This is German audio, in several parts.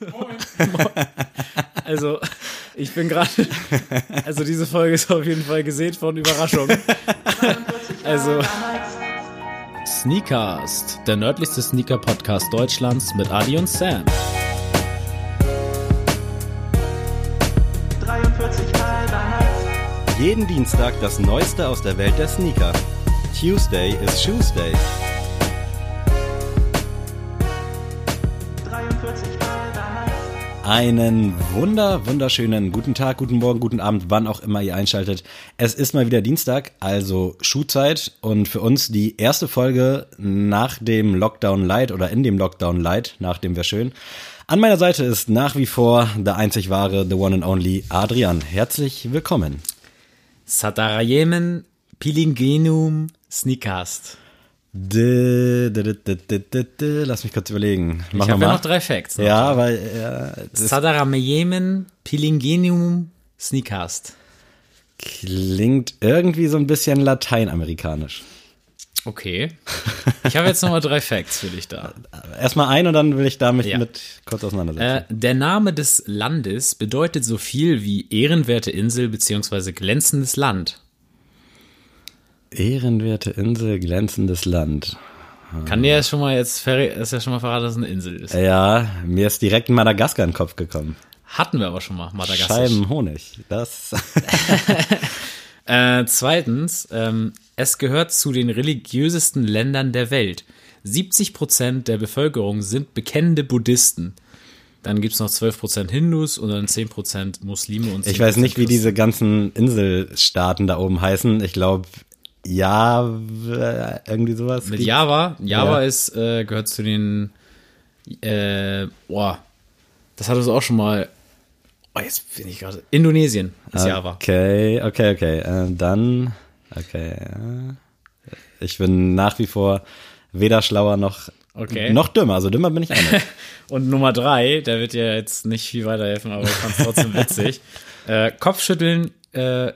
Also, ich bin gerade. Also, diese Folge ist auf jeden Fall gesehen von Überraschung. Also. Sneakast, der nördlichste Sneaker-Podcast Deutschlands mit Adi und Sam. 43 halber Nights. Jeden Dienstag das Neueste aus der Welt der Sneaker. Tuesday is Shoes Day. Einen wunder, wunderschönen guten Tag, guten Morgen, guten Abend, wann auch immer ihr einschaltet. Es ist mal wieder Dienstag, also Schuhzeit und für uns die erste Folge nach dem Lockdown Light oder in dem Lockdown Light, nach dem wäre schön. An meiner Seite ist nach wie vor der einzig wahre, the one and only Adrian. Herzlich willkommen. Satarayemen Pilingenum Sneakast. Lass mich kurz überlegen. Mach Ich habe ja noch drei Facts. noch. Ja, weil ja, das Sadarameyemen Pilingenium Sneakast. klingt irgendwie so ein bisschen lateinamerikanisch. Okay. Ich habe jetzt nochmal drei Facts für dich da. Erstmal ein und dann will ich damit Ja. mit kurz auseinandersetzen. Äh, der Name des Landes bedeutet so viel wie ehrenwerte Insel bzw. glänzendes Land. Ehrenwerte Insel, glänzendes Land. Kann dir ja schon mal jetzt ist ja schon mal verraten, dass es eine Insel ist. Ja, mir ist direkt Madagaskar in den Kopf gekommen. Hatten wir aber schon mal, Madagaskar. Scheiben Honig. Das. Äh, zweitens, ähm, es gehört zu den religiösesten Ländern der Welt. 70 Prozent der Bevölkerung sind bekennende Buddhisten. Dann gibt's noch 12 Prozent Hindus und dann 10 Prozent Muslime und 10% Ich weiß nicht, wie diese ganzen Inselstaaten da oben heißen. Ich glaube, ja, irgendwie sowas. Mit gibt's. Java. Java Ja. ist, äh, gehört zu den, äh, boah, das hattest du auch schon mal, oh, jetzt bin ich gerade, Indonesien ist Java. Okay, okay, okay. Äh, dann, okay. Ich bin nach wie vor weder schlauer noch, Okay. noch dümmer. Also dümmer bin ich auch nicht. Und Nummer drei, der wird dir jetzt nicht viel weiterhelfen, aber ich fand's trotzdem witzig. Äh, Kopfschütteln äh,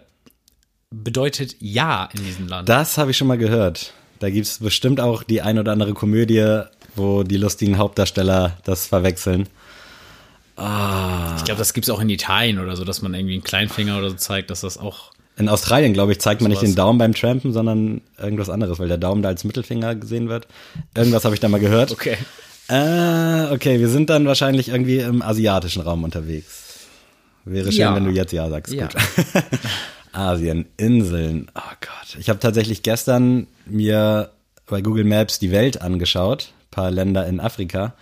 bedeutet Ja in diesem Land. Das habe ich schon mal gehört. Da gibt's bestimmt auch die ein oder andere Komödie, wo die lustigen Hauptdarsteller das verwechseln. ich glaube, das gibt's auch in Italien oder so, dass man irgendwie einen Kleinfinger oder so zeigt, dass das auch. In Australien, glaube ich, zeigt man nicht den Daumen beim Trampen, sondern irgendwas anderes, weil der Daumen da als Mittelfinger gesehen wird. Irgendwas habe ich da mal gehört. Okay. Äh, okay, wir sind dann wahrscheinlich irgendwie im asiatischen Raum unterwegs. Wäre schön, Ja. wenn du jetzt ja sagst. Ja. Gut. Asien, Inseln. Oh Gott. Ich habe tatsächlich gestern mir bei Google Maps die Welt angeschaut. paar Länder in Afrika.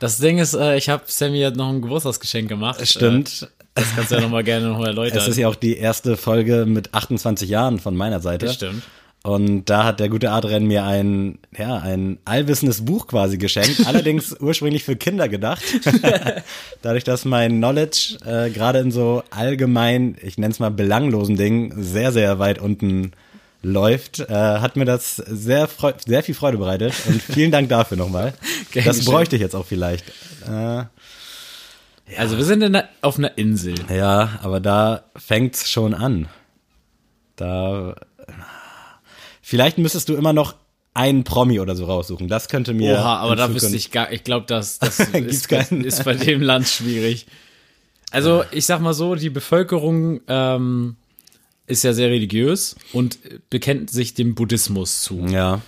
Das Ding ist, äh, ich habe Sammy noch ein Geburtstagsgeschenk gemacht. Stimmt. Äh, das kannst du ja noch mal gerne noch erläutern. Es ist ja auch die erste Folge mit 28 Jahren von meiner Seite. Das stimmt. Und da hat der gute Adrian mir ein, ja, ein allwissendes Buch quasi geschenkt, allerdings ursprünglich für Kinder gedacht. Dadurch, dass mein Knowledge äh, gerade in so allgemein, ich nenne es mal belanglosen Dingen, sehr, sehr weit unten läuft, äh, hat mir das sehr, sehr viel Freude bereitet. Und vielen Dank dafür nochmal. Gern Das bräuchte ich jetzt auch vielleicht. Äh, Also wir sind in der, auf einer Insel. ja, aber da fängt's schon an. Da. Vielleicht müsstest du immer noch einen Promi oder so raussuchen. Das könnte mir. Oha, aber da wüsste ich gar, ich glaube, das, das ist, bei- keinen. ist bei dem Land schwierig. Also, ich sag mal so, die Bevölkerung ähm, ist ja sehr religiös und bekennt sich dem Buddhismus zu. Ja,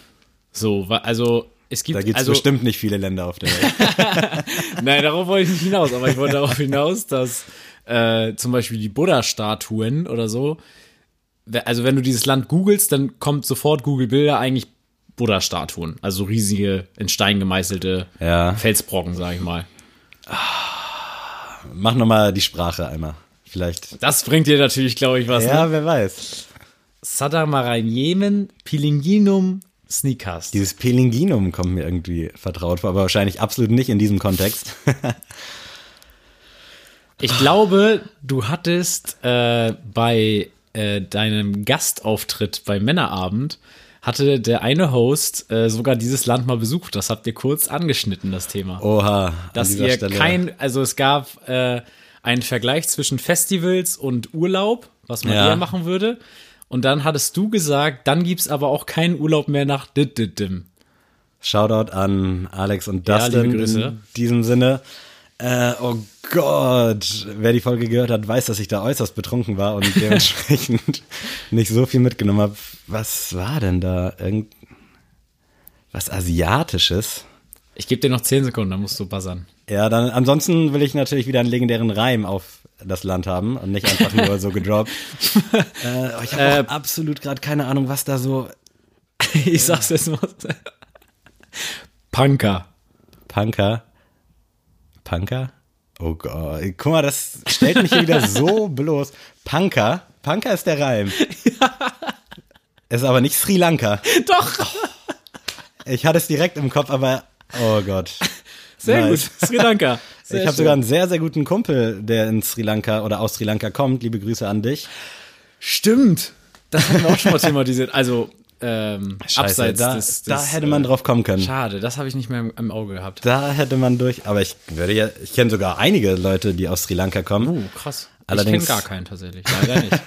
So, also es gibt da gibt's also, bestimmt nicht viele Länder auf der Welt. Nein, darauf wollte ich nicht hinaus, aber ich wollte darauf hinaus, dass äh, zum Beispiel die Buddha-Statuen oder so, also wenn du dieses Land googelst, dann kommt sofort Google-Bilder eigentlich Buddha-Statuen, also riesige, in Stein gemeißelte Ja. Felsbrocken, sag ich mal. Mach nochmal die Sprache einmal. Vielleicht. Das bringt dir natürlich, glaube ich, was. Ja, Ne? wer weiß. Sadamarayemen Pilinginum Sneakast. Dieses Pelinginum kommt mir irgendwie vertraut vor, aber wahrscheinlich absolut nicht in diesem Kontext. Ich glaube, du hattest äh, bei äh, deinem Gastauftritt beim Männerabend hatte der eine Host äh, sogar dieses Land mal besucht. Das habt ihr kurz angeschnitten, das Thema. Oha. Dass ihr Stelle. kein, also es gab äh, einen Vergleich zwischen Festivals und Urlaub, was man Ja. eher machen würde. Und dann hattest du gesagt, dann gibt's aber auch keinen Urlaub mehr nach Dididim. Shoutout an Alex und Ja, Dustin liebe Grüße. in diesem Sinne. Äh, oh Gott, wer die Folge gehört hat, weiß, dass ich da äußerst betrunken war und dementsprechend nicht so viel mitgenommen habe. Was war denn da? Irgend was Asiatisches? Ich gebe dir noch 10 Sekunden, dann musst du buzzern. Ja, dann ansonsten will ich natürlich wieder einen legendären Reim auf das Land haben und nicht einfach nur so gedroppt. äh, oh, ich habe Äh, absolut gerade keine Ahnung, was da so Ich sag's jetzt mal. Punker. Punker. Punker? Oh Gott, guck mal, das stellt mich hier wieder so bloß. Punker? Punker ist der Reim. Ist aber nicht Sri Lanka. Doch! Ich hatte es direkt im Kopf, aber oh Gott. Sehr Nice. gut. Sri Lanka. Sehr ich habe sogar einen sehr, sehr guten Kumpel, der in Sri Lanka oder aus Sri Lanka kommt. Liebe Grüße an dich. Stimmt. Das haben wir auch schon mal thematisiert. Also, ähm, Scheiße, abseits da, des, des. da hätte man äh, drauf kommen können. Schade, das habe ich nicht mehr im, im Auge gehabt. Da hätte man durch, aber ich würde ja, ich kenne sogar einige Leute, die aus Sri Lanka kommen. Uh, krass. Allerdings- ich kenne gar keinen tatsächlich. Leider nicht.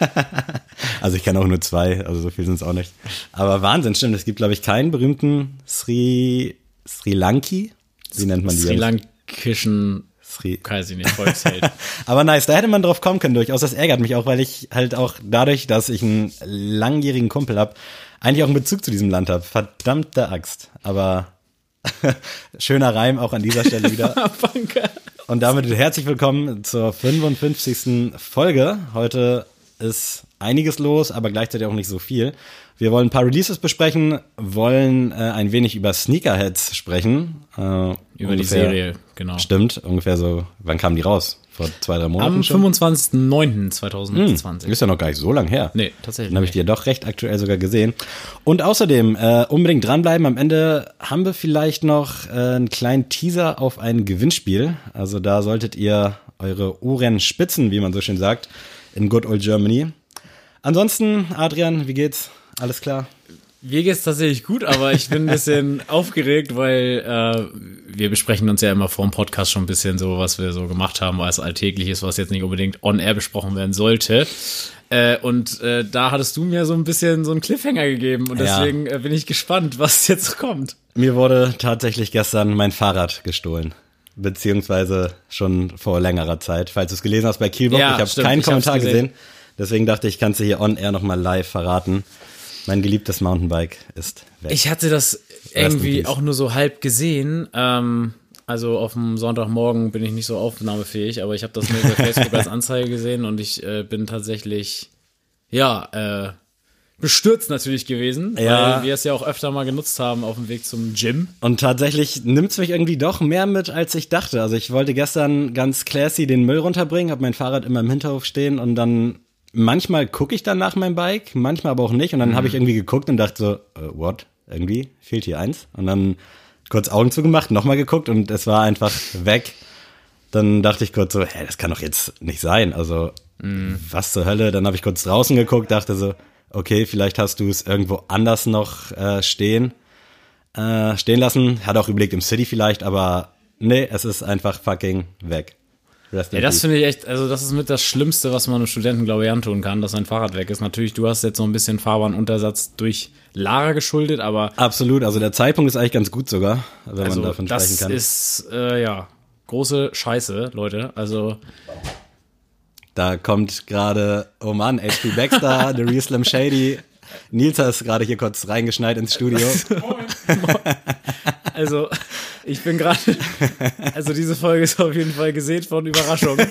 Also ich kenne auch nur zwei, also so viel sind es auch nicht. Aber Wahnsinn, stimmt. Es gibt, glaube ich, keinen berühmten Sri, Sri Lanki. Wie nennt man die? Sri? Lankischen, Sri. weiß ich nicht, Volksheld. Aber nice, da hätte man drauf kommen können durchaus. Das ärgert mich auch, weil ich halt auch dadurch, dass ich einen langjährigen Kumpel habe, eigentlich auch einen Bezug zu diesem Land habe. Verdammte Axt. Aber schöner Reim auch an dieser Stelle wieder. Und damit herzlich willkommen zur 55. Folge. Heute ist einiges los, aber gleichzeitig auch nicht so viel. Wir wollen ein paar Releases besprechen, wollen äh, ein wenig über Sneakerheads sprechen. Äh, Über die ungefähr- Serie, genau. Stimmt, ungefähr so. Wann kamen die raus? Vor zwei, drei Monaten Am schon? 25.09.2020. Ist ja noch gar nicht so lang her. Nee, tatsächlich. Dann habe ich die ja doch recht aktuell sogar gesehen. Und außerdem äh, unbedingt dranbleiben. Am Ende haben wir vielleicht noch äh, einen kleinen Teaser auf ein Gewinnspiel. Also da solltet ihr eure Ohren spitzen, wie man so schön sagt, in Good Old Germany. Ansonsten, Adrian, wie geht's? Alles klar? Mir geht's tatsächlich gut, aber ich bin ein bisschen aufgeregt, weil äh, wir besprechen uns ja immer vor dem Podcast schon ein bisschen so, was wir so gemacht haben, was alltäglich ist, was jetzt nicht unbedingt on-air besprochen werden sollte. Äh, und äh, da hattest du mir so ein bisschen so einen Cliffhanger gegeben und Ja. deswegen äh, bin ich gespannt, was jetzt kommt. Mir wurde tatsächlich gestern mein Fahrrad gestohlen. Beziehungsweise schon vor längerer Zeit. Falls du es gelesen hast bei Kielbock, Ja, ich habe keinen ich Kommentar gesehen. gesehen. Deswegen dachte ich, kannst du hier on air nochmal live verraten. Mein geliebtes Mountainbike ist weg. Ich hatte das irgendwie auch nur so halb gesehen. Ähm, also auf dem Sonntagmorgen bin ich nicht so aufnahmefähig, aber ich habe das nur bei Facebook als Anzeige gesehen und ich äh, bin tatsächlich, ja, äh, bestürzt natürlich gewesen, Ja. weil wir es ja auch öfter mal genutzt haben auf dem Weg zum Gym. Und tatsächlich nimmt's mich irgendwie doch mehr mit, als ich dachte. Also ich wollte gestern ganz classy den Müll runterbringen, habe mein Fahrrad immer im Hinterhof stehen und dann manchmal gucke ich dann nach meinem Bike, manchmal aber auch nicht. Und dann habe ich irgendwie geguckt und dachte so, äh, what? Irgendwie fehlt hier eins. Und dann kurz Augen zugemacht, nochmal geguckt und es war einfach weg. Dann dachte ich kurz so, hä, das kann doch jetzt nicht sein. Also, was zur Hölle? Dann habe ich kurz draußen geguckt, dachte so, okay, vielleicht hast du es irgendwo anders noch äh, stehen äh, stehen lassen. Hat auch überlegt im City vielleicht, aber nee, es ist einfach fucking weg. Rest Ja, das finde ich echt, also das ist mit das Schlimmste, was man einem Studenten, glaube ich, antun kann, dass sein Fahrrad weg ist. Natürlich, du hast jetzt so ein bisschen Fahrbahnuntersatz durch Lara geschuldet, aber Absolut, also der Zeitpunkt ist eigentlich ganz gut sogar, wenn also man davon sprechen das kann. ist, äh, ja, große Scheiße, Leute. Also da kommt gerade, oh Mann, H.P. Baxter, The Real Slim Shady. Nils ist gerade hier kurz reingeschneit ins Studio. Also, ich bin gerade. Also, diese Folge ist auf jeden Fall gesät von Überraschung.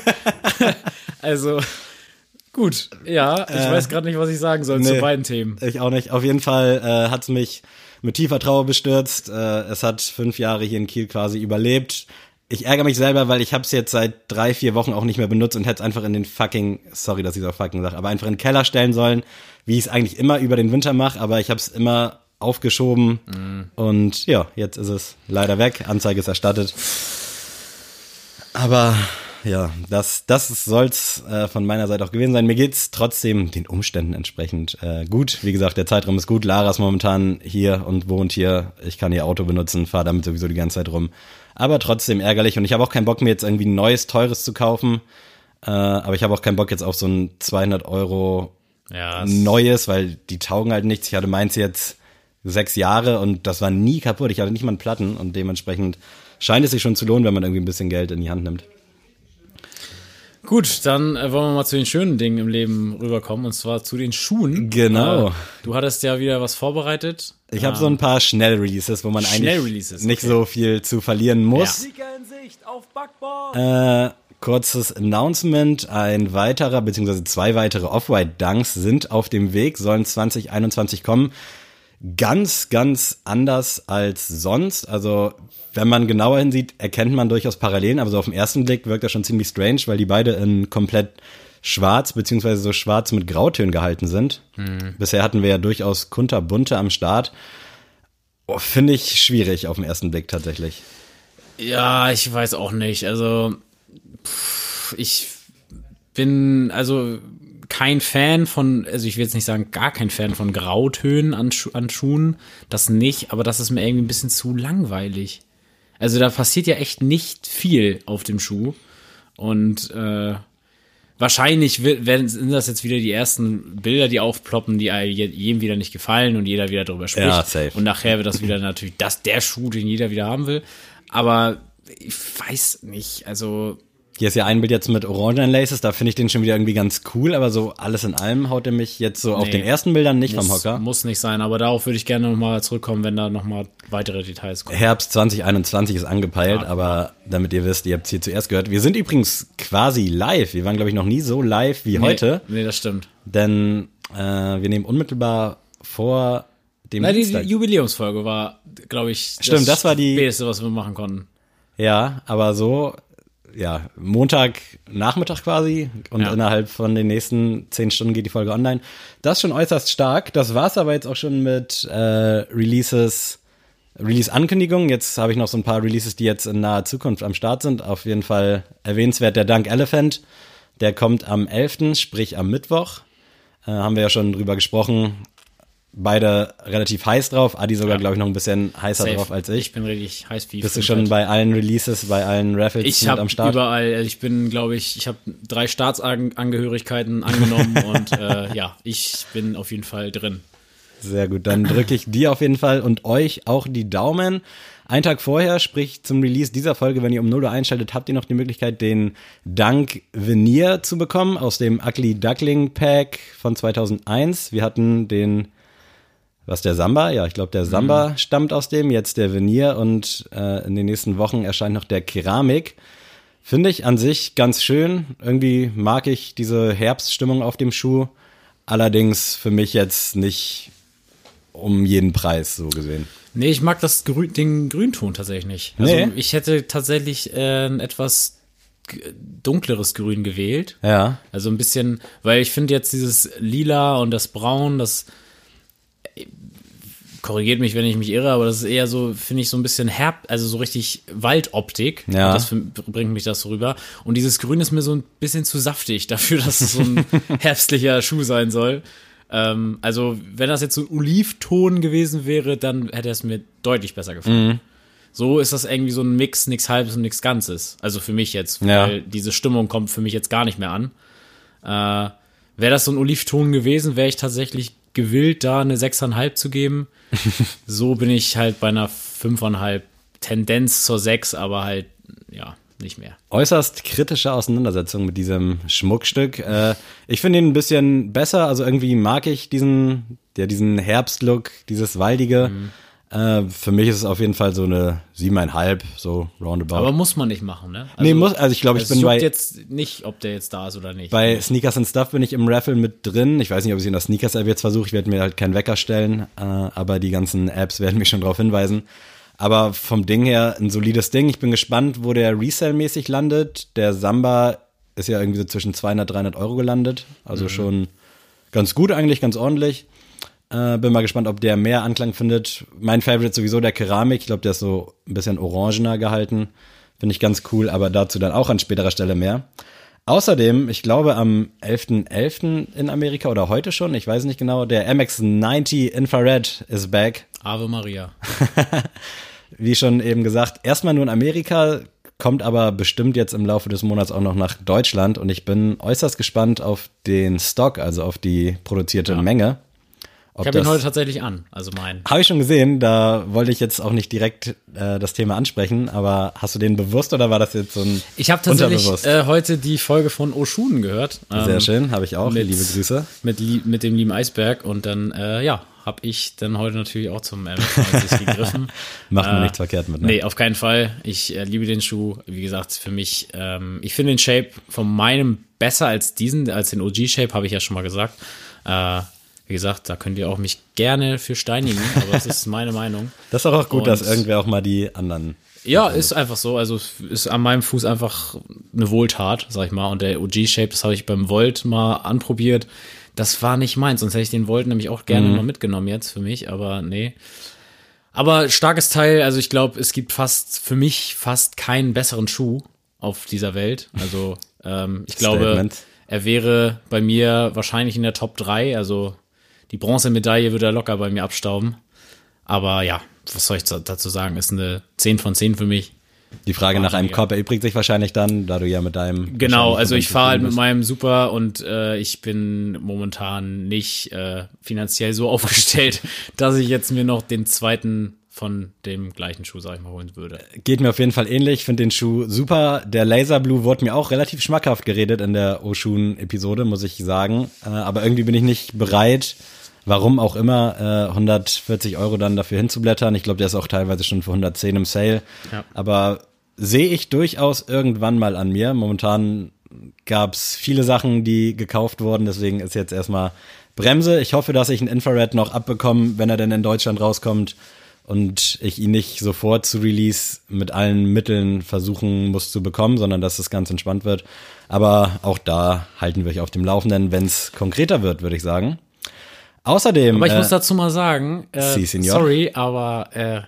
Also, gut. Ja, ich weiß gerade nicht, was ich sagen soll zu Äh, nee. beiden Themen. Ich auch nicht. Auf jeden Fall äh, hat es mich mit tiefer Trauer bestürzt. Äh, es hat fünf Jahre hier in Kiel quasi überlebt. Ich ärgere mich selber, weil ich habe es jetzt seit drei, vier Wochen auch nicht mehr benutzt und hätte es einfach in den fucking, sorry, dass ich so fucking sage, aber einfach in den Keller stellen sollen, wie ich es eigentlich immer über den Winter mache, aber ich habe es immer aufgeschoben und ja, jetzt ist es leider weg. Anzeige ist erstattet. Aber ja, das, das soll's äh, von meiner Seite auch gewesen sein. Mir geht's trotzdem den Umständen entsprechend äh, gut. Wie gesagt, der Zeitraum ist gut. Lara ist momentan hier und wohnt hier. Ich kann ihr Auto benutzen, fahre damit sowieso die ganze Zeit rum. Aber trotzdem ärgerlich und ich habe auch keinen Bock mir jetzt irgendwie ein neues, teures zu kaufen. Äh, aber ich habe auch keinen Bock jetzt auf so ein 200 Euro Ja, es- neues, weil die taugen halt nichts. Ich hatte meins jetzt sechs Jahre und das war nie kaputt. Ich hatte nicht mal einen Platten und dementsprechend scheint es sich schon zu lohnen, wenn man irgendwie ein bisschen Geld in die Hand nimmt. Gut, dann äh, wollen wir mal zu den schönen Dingen im Leben rüberkommen und zwar zu den Schuhen. Genau. Äh, du hattest ja wieder was vorbereitet. Ich habe so ein paar Schnellreleases, wo man Schnellreleases, eigentlich nicht okay. so viel zu verlieren muss. Backbord. Äh, kurzes Announcement. Ein weiterer, beziehungsweise zwei weitere Off-White Dunks sind auf dem Weg, sollen 2021 kommen. Ganz, ganz anders als sonst. Also, wenn man genauer hinsieht, erkennt man durchaus Parallelen, aber so auf den ersten Blick wirkt das schon ziemlich strange, weil die beide in komplett schwarz, beziehungsweise so schwarz mit Grautönen gehalten sind. Bisher hatten wir ja durchaus kunterbunte am Start. Oh, Finde ich schwierig auf den ersten Blick tatsächlich. Ja, ich weiß auch nicht. Also, pff, ich bin also kein Fan von, also ich will jetzt nicht sagen, gar kein Fan von Grautönen an, Schu an Schuhen. Das nicht, aber das ist mir irgendwie ein bisschen zu langweilig. Also da passiert ja echt nicht viel auf dem Schuh. Und äh, wahrscheinlich werden sind das jetzt wieder die ersten Bilder, die aufploppen, die je- jedem wieder nicht gefallen und jeder wieder darüber spricht. Ja, safe. Und nachher wird das wieder natürlich das der Schuh, den jeder wieder haben will. Aber ich weiß nicht, also Hier ist ja ein Bild jetzt mit orangenen Laces, da finde ich den schon wieder irgendwie ganz cool, aber so alles in allem haut er mich jetzt so auf Nee. den ersten Bildern nicht vom muss, Hocker. muss nicht sein. Aber darauf würde ich gerne nochmal zurückkommen, wenn da nochmal weitere Details kommen. Herbst 2021 ist angepeilt, Ja. aber damit ihr wisst, ihr habt es hier zuerst gehört. Wir sind übrigens quasi live. Wir waren, glaube ich, noch nie so live wie heute, Nee, nee, das stimmt. denn äh, wir nehmen unmittelbar vor dem Na, die. Jubiläumsfolge war, glaube ich, Stimmt, das war die- Späteste, was wir machen konnten. Ja, aber so, ja, Montag Nachmittag quasi und Ja. innerhalb von den nächsten zehn Stunden geht die Folge online. Das ist schon äußerst stark. Das war's aber jetzt auch schon mit äh, Releases, Release-Ankündigungen. Jetzt habe ich noch so ein paar Releases, die jetzt in naher Zukunft am Start sind. Auf jeden Fall erwähnenswert der Dunk Elephant. Der kommt am 11., sprich am Mittwoch. Äh, haben wir ja schon drüber gesprochen. Beide relativ heiß drauf. Adi sogar, Ja. glaube ich, noch ein bisschen heißer Safe. drauf als ich. Ich bin richtig heiß wie Bist du schon bei allen Releases, bei allen Raffles Ich mit habe am Start? überall, also ich bin, glaube ich, ich habe drei Staatsangehörigkeiten angenommen und äh, ja, ich bin auf jeden Fall drin. Sehr gut, dann drücke ich dir auf jeden Fall und euch auch die Daumen. Ein Tag vorher, sprich zum Release dieser Folge, wenn ihr um 0 Uhr einschaltet, habt ihr noch die Möglichkeit, den Dank Veneer zu bekommen aus dem Ugly Duckling Pack von 2001. Wir hatten den, was der Samba? Ja, ich glaube, der Samba stammt aus dem, jetzt der Veneer und äh, in den nächsten Wochen erscheint noch der Keramik. Finde ich an sich ganz schön. Irgendwie mag ich diese Herbststimmung auf dem Schuh. Allerdings für mich jetzt nicht um jeden Preis so gesehen. Nee, ich mag das Grün, den Grünton tatsächlich nicht. Also Nee. ich hätte tatsächlich äh, ein etwas dunkleres Grün gewählt. Ja. Also ein bisschen, weil ich finde jetzt dieses Lila und das Braun, das korrigiert mich, wenn ich mich irre, aber das ist eher so, finde ich, so ein bisschen herb, also so richtig Waldoptik. Ja. Und Das bringt mich das so rüber. Und dieses Grün ist mir so ein bisschen zu saftig dafür, dass es so ein herbstlicher Schuh sein soll. Ähm, also, wenn das jetzt so ein Olivton gewesen wäre, dann hätte es mir deutlich besser gefallen. So ist das irgendwie so ein Mix, nix halbes und nix Ganzes. Also für mich jetzt, Ja. weil diese Stimmung kommt für mich jetzt gar nicht mehr an. Äh, wäre das so ein Olivton gewesen, wäre ich tatsächlich gewillt, da eine 6,5 zu geben. so bin ich halt bei einer 5,5 Tendenz zur 6, aber halt, ja, nicht mehr. Äußerst kritische Auseinandersetzung mit diesem Schmuckstück. Äh, ich finde ihn ein bisschen besser. Also irgendwie mag ich diesen, ja, diesen Herbstlook, dieses Waldige. Äh, für mich ist es auf jeden Fall so eine siebeneinhalb, so roundabout. Aber muss man nicht machen, ne? nee, muss, also ich glaube, ich es bin bei, jetzt nicht, ob der jetzt da ist oder nicht. bei Sneakers and Stuff bin ich im Raffle mit drin. Ich weiß nicht, ob ich in der Sneakers App jetzt versuche. Ich werde mir halt keinen Wecker stellen, äh, aber die ganzen Apps werden mich schon darauf hinweisen. Aber vom Ding her ein solides Ding. Ich bin gespannt, wo der Resell-mäßig landet. Der Samba ist ja irgendwie so zwischen 200, 300 Euro gelandet. Also schon ganz gut eigentlich, ganz ordentlich. Äh, bin mal gespannt, ob der mehr Anklang findet. Mein Favorite sowieso der Keramik. Ich glaube, der ist so ein bisschen orangener gehalten. Finde ich ganz cool, aber dazu dann auch an späterer Stelle mehr. Außerdem, ich glaube am 11.11. in Amerika oder heute schon, ich weiß nicht genau, der MX-90 Infrared ist back. Ave Maria. Wie schon eben gesagt, erstmal nur in Amerika, kommt aber bestimmt jetzt im Laufe des Monats auch noch nach Deutschland und ich bin äußerst gespannt auf den Stock, also auf die produzierte Menge. Ob Ich habe ihn heute tatsächlich an, also meinen. Habe ich schon gesehen, da wollte ich jetzt auch nicht direkt äh, das Thema ansprechen, aber hast du den bewusst oder war das jetzt so ein Ich habe tatsächlich äh, heute die Folge von Oshun gehört. Sehr ähm, schön, habe ich auch. mit- Liebe Grüße. Mit, mit dem lieben Eisberg und dann, äh, ja, habe ich dann heute natürlich auch zum MX90 gegriffen. Macht man Äh, nichts verkehrt mit, ne? Nee, auf keinen Fall. Ich äh, liebe den Schuh. Wie gesagt, für mich, ähm, ich finde den Shape von meinem besser als diesen, als den OG-Shape, habe ich ja schon mal gesagt. Äh, wie gesagt, da könnt ihr auch mich gerne für steinigen, aber das ist meine Meinung. Das ist doch auch gut, dass Und- irgendwer auch mal die anderen. Ja, ist einfach so. Also ist an meinem Fuß einfach eine Wohltat, sag ich mal. Und der OG-Shape, das habe ich beim Volt mal anprobiert. Das war nicht meins, sonst hätte ich den Volt nämlich auch gerne mal mitgenommen jetzt für mich, aber nee. Aber starkes Teil, also ich glaube, es gibt fast, für mich fast keinen besseren Schuh auf dieser Welt. Also ähm, ich glaube, Statement. er wäre bei mir wahrscheinlich in der Top 3, also die Bronzemedaille würde er locker bei mir abstauben. Aber ja, was soll ich da- dazu sagen? Ist eine 10 von 10 für mich. Die Frage nach einem. Korb erübrigt sich wahrscheinlich dann, da du ja mit deinem. Genau, also ich fahre halt mit meinem Super und äh, ich bin momentan nicht äh, finanziell so aufgestellt, dass ich jetzt mir noch den zweiten von dem gleichen Schuh, sag ich mal, holen würde. Geht mir auf jeden Fall ähnlich. Finde den Schuh super. Der Laser Blue wurde mir auch relativ schmackhaft geredet in der Oshun-Episode, muss ich sagen. Äh, aber irgendwie bin ich nicht bereit, warum auch immer, äh, 140 Euro dann dafür hinzublättern. Ich glaube, der ist auch teilweise schon für 110 im Sale. Ja. Aber sehe ich durchaus irgendwann mal an mir. Momentan gab's viele Sachen, die gekauft wurden. Deswegen ist jetzt erstmal Bremse. Ich hoffe, dass ich einen Infrared noch abbekomme, wenn er denn in Deutschland rauskommt und ich ihn nicht sofort zu Release mit allen Mitteln versuchen muss zu bekommen, sondern dass es ganz entspannt wird. Aber auch da halten wir euch auf dem Laufenden, wenn es konkreter wird, würde ich sagen. Außerdem, Aber ich äh, muss dazu mal sagen, äh, Si, sorry, aber äh,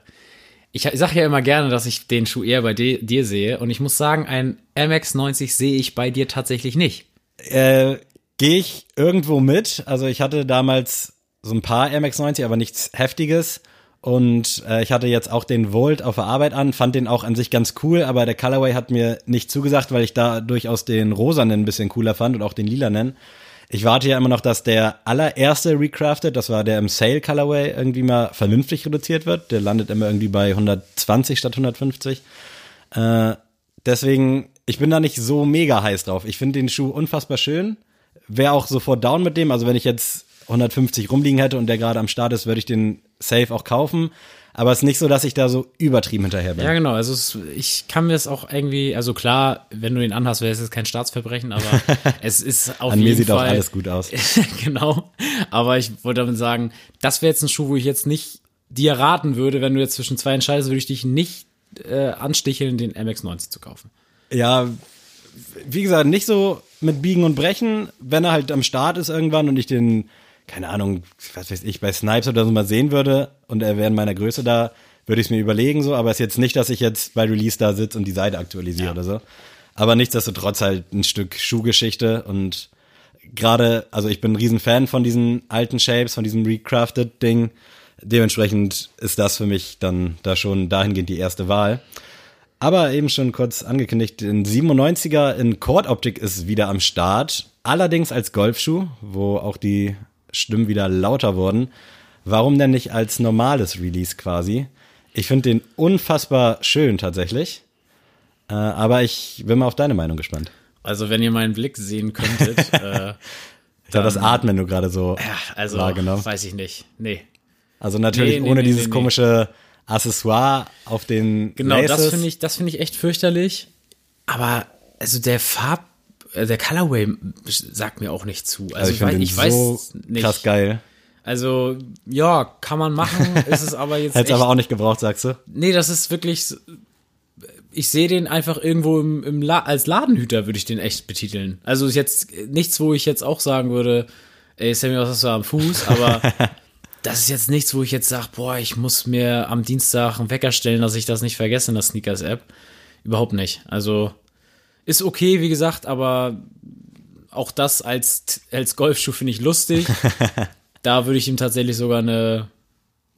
ich, ich sage ja immer gerne, dass ich den Schuh eher bei di- dir sehe. Und ich muss sagen, ein MX90 sehe ich bei dir tatsächlich nicht. äh, gehe ich irgendwo mit. Also ich hatte damals so ein paar MX90, aber nichts Heftiges. Und äh, ich hatte jetzt auch den Volt auf der Arbeit an, fand den auch an sich ganz cool, aber der Colorway hat mir nicht zugesagt, weil ich da durchaus den rosanen ein bisschen cooler fand und auch den lilanen. Ich warte ja immer noch, dass der allererste Recrafted, das war der im Sale Colorway, irgendwie mal vernünftig reduziert wird. Der landet immer irgendwie bei 120 statt 150. Äh, deswegen, ich bin da nicht so mega heiß drauf. Ich finde den Schuh unfassbar schön. Wäre auch sofort down mit dem. Also wenn ich jetzt 150 rumliegen hätte und der gerade am Start ist, würde ich den safe auch kaufen. Aber es ist nicht so, dass ich da so übertrieben hinterher bin. Ja, genau. Also es, ich kann mir das auch irgendwie, also klar, wenn du den anhast, wäre es jetzt kein Staatsverbrechen, aber es ist auf An jeden mir sieht Fall. auch alles gut aus. genau. Aber ich wollte damit sagen, das wäre jetzt ein Schuh, wo ich jetzt nicht dir raten würde, wenn du jetzt zwischen zwei entscheidest, würde ich dich nicht äh, ansticheln, den MX90 zu kaufen. Ja, wie gesagt, nicht so mit Biegen und Brechen, wenn er halt am Start ist irgendwann und ich den, keine Ahnung, was weiß ich, bei Snipes oder so mal sehen würde und er wäre in meiner Größe da, würde ich es mir überlegen so, aber es ist jetzt nicht, dass ich jetzt bei Release da sitze und die Seite aktualisiere oder so. Aber nichtsdestotrotz halt ein Stück Schuhgeschichte und gerade, also ich bin ein Riesenfan von diesen alten Shapes, von diesem recrafted Ding. Dementsprechend ist das für mich dann da schon dahingehend die erste Wahl. Aber eben schon kurz angekündigt, ein 97er in Chord-Optik ist wieder am Start. Allerdings als Golfschuh, wo auch die Stimmen wieder lauter wurden. Warum denn nicht als normales Release quasi? Ich finde den unfassbar schön tatsächlich. Äh, aber ich bin mal auf deine Meinung gespannt. Also wenn ihr meinen Blick sehen könntet, äh, das Atmen nur gerade so ja, also wahrgenommen. weiß ich nicht. Nee. Also natürlich Nee, nee, ohne nee, dieses komische Accessoire auf den Genau, das Laces. finde ich, das finde ich echt fürchterlich. Aber also der Farb, der Colorway sagt mir auch nicht zu. Also, Also ich weiß, ich weiß so nicht. krass geil. Also ja, kann man machen. ist es aber jetzt Hätte echt, aber auch nicht gebraucht, sagst du? Nee, das ist wirklich. Ich sehe den einfach irgendwo im, im La als Ladenhüter würde ich den echt betiteln. Also ist jetzt nichts, wo ich jetzt auch sagen würde, ey Sammy, was hast du am Fuß? Aber das ist jetzt nichts, wo ich jetzt sage, boah, ich muss mir am Dienstag einen Wecker stellen, dass ich das nicht vergesse in der Sneakers-App. Überhaupt nicht. Also ist okay, wie gesagt, aber auch das als, als Golfschuh finde ich lustig. da würde ich ihm tatsächlich sogar eine,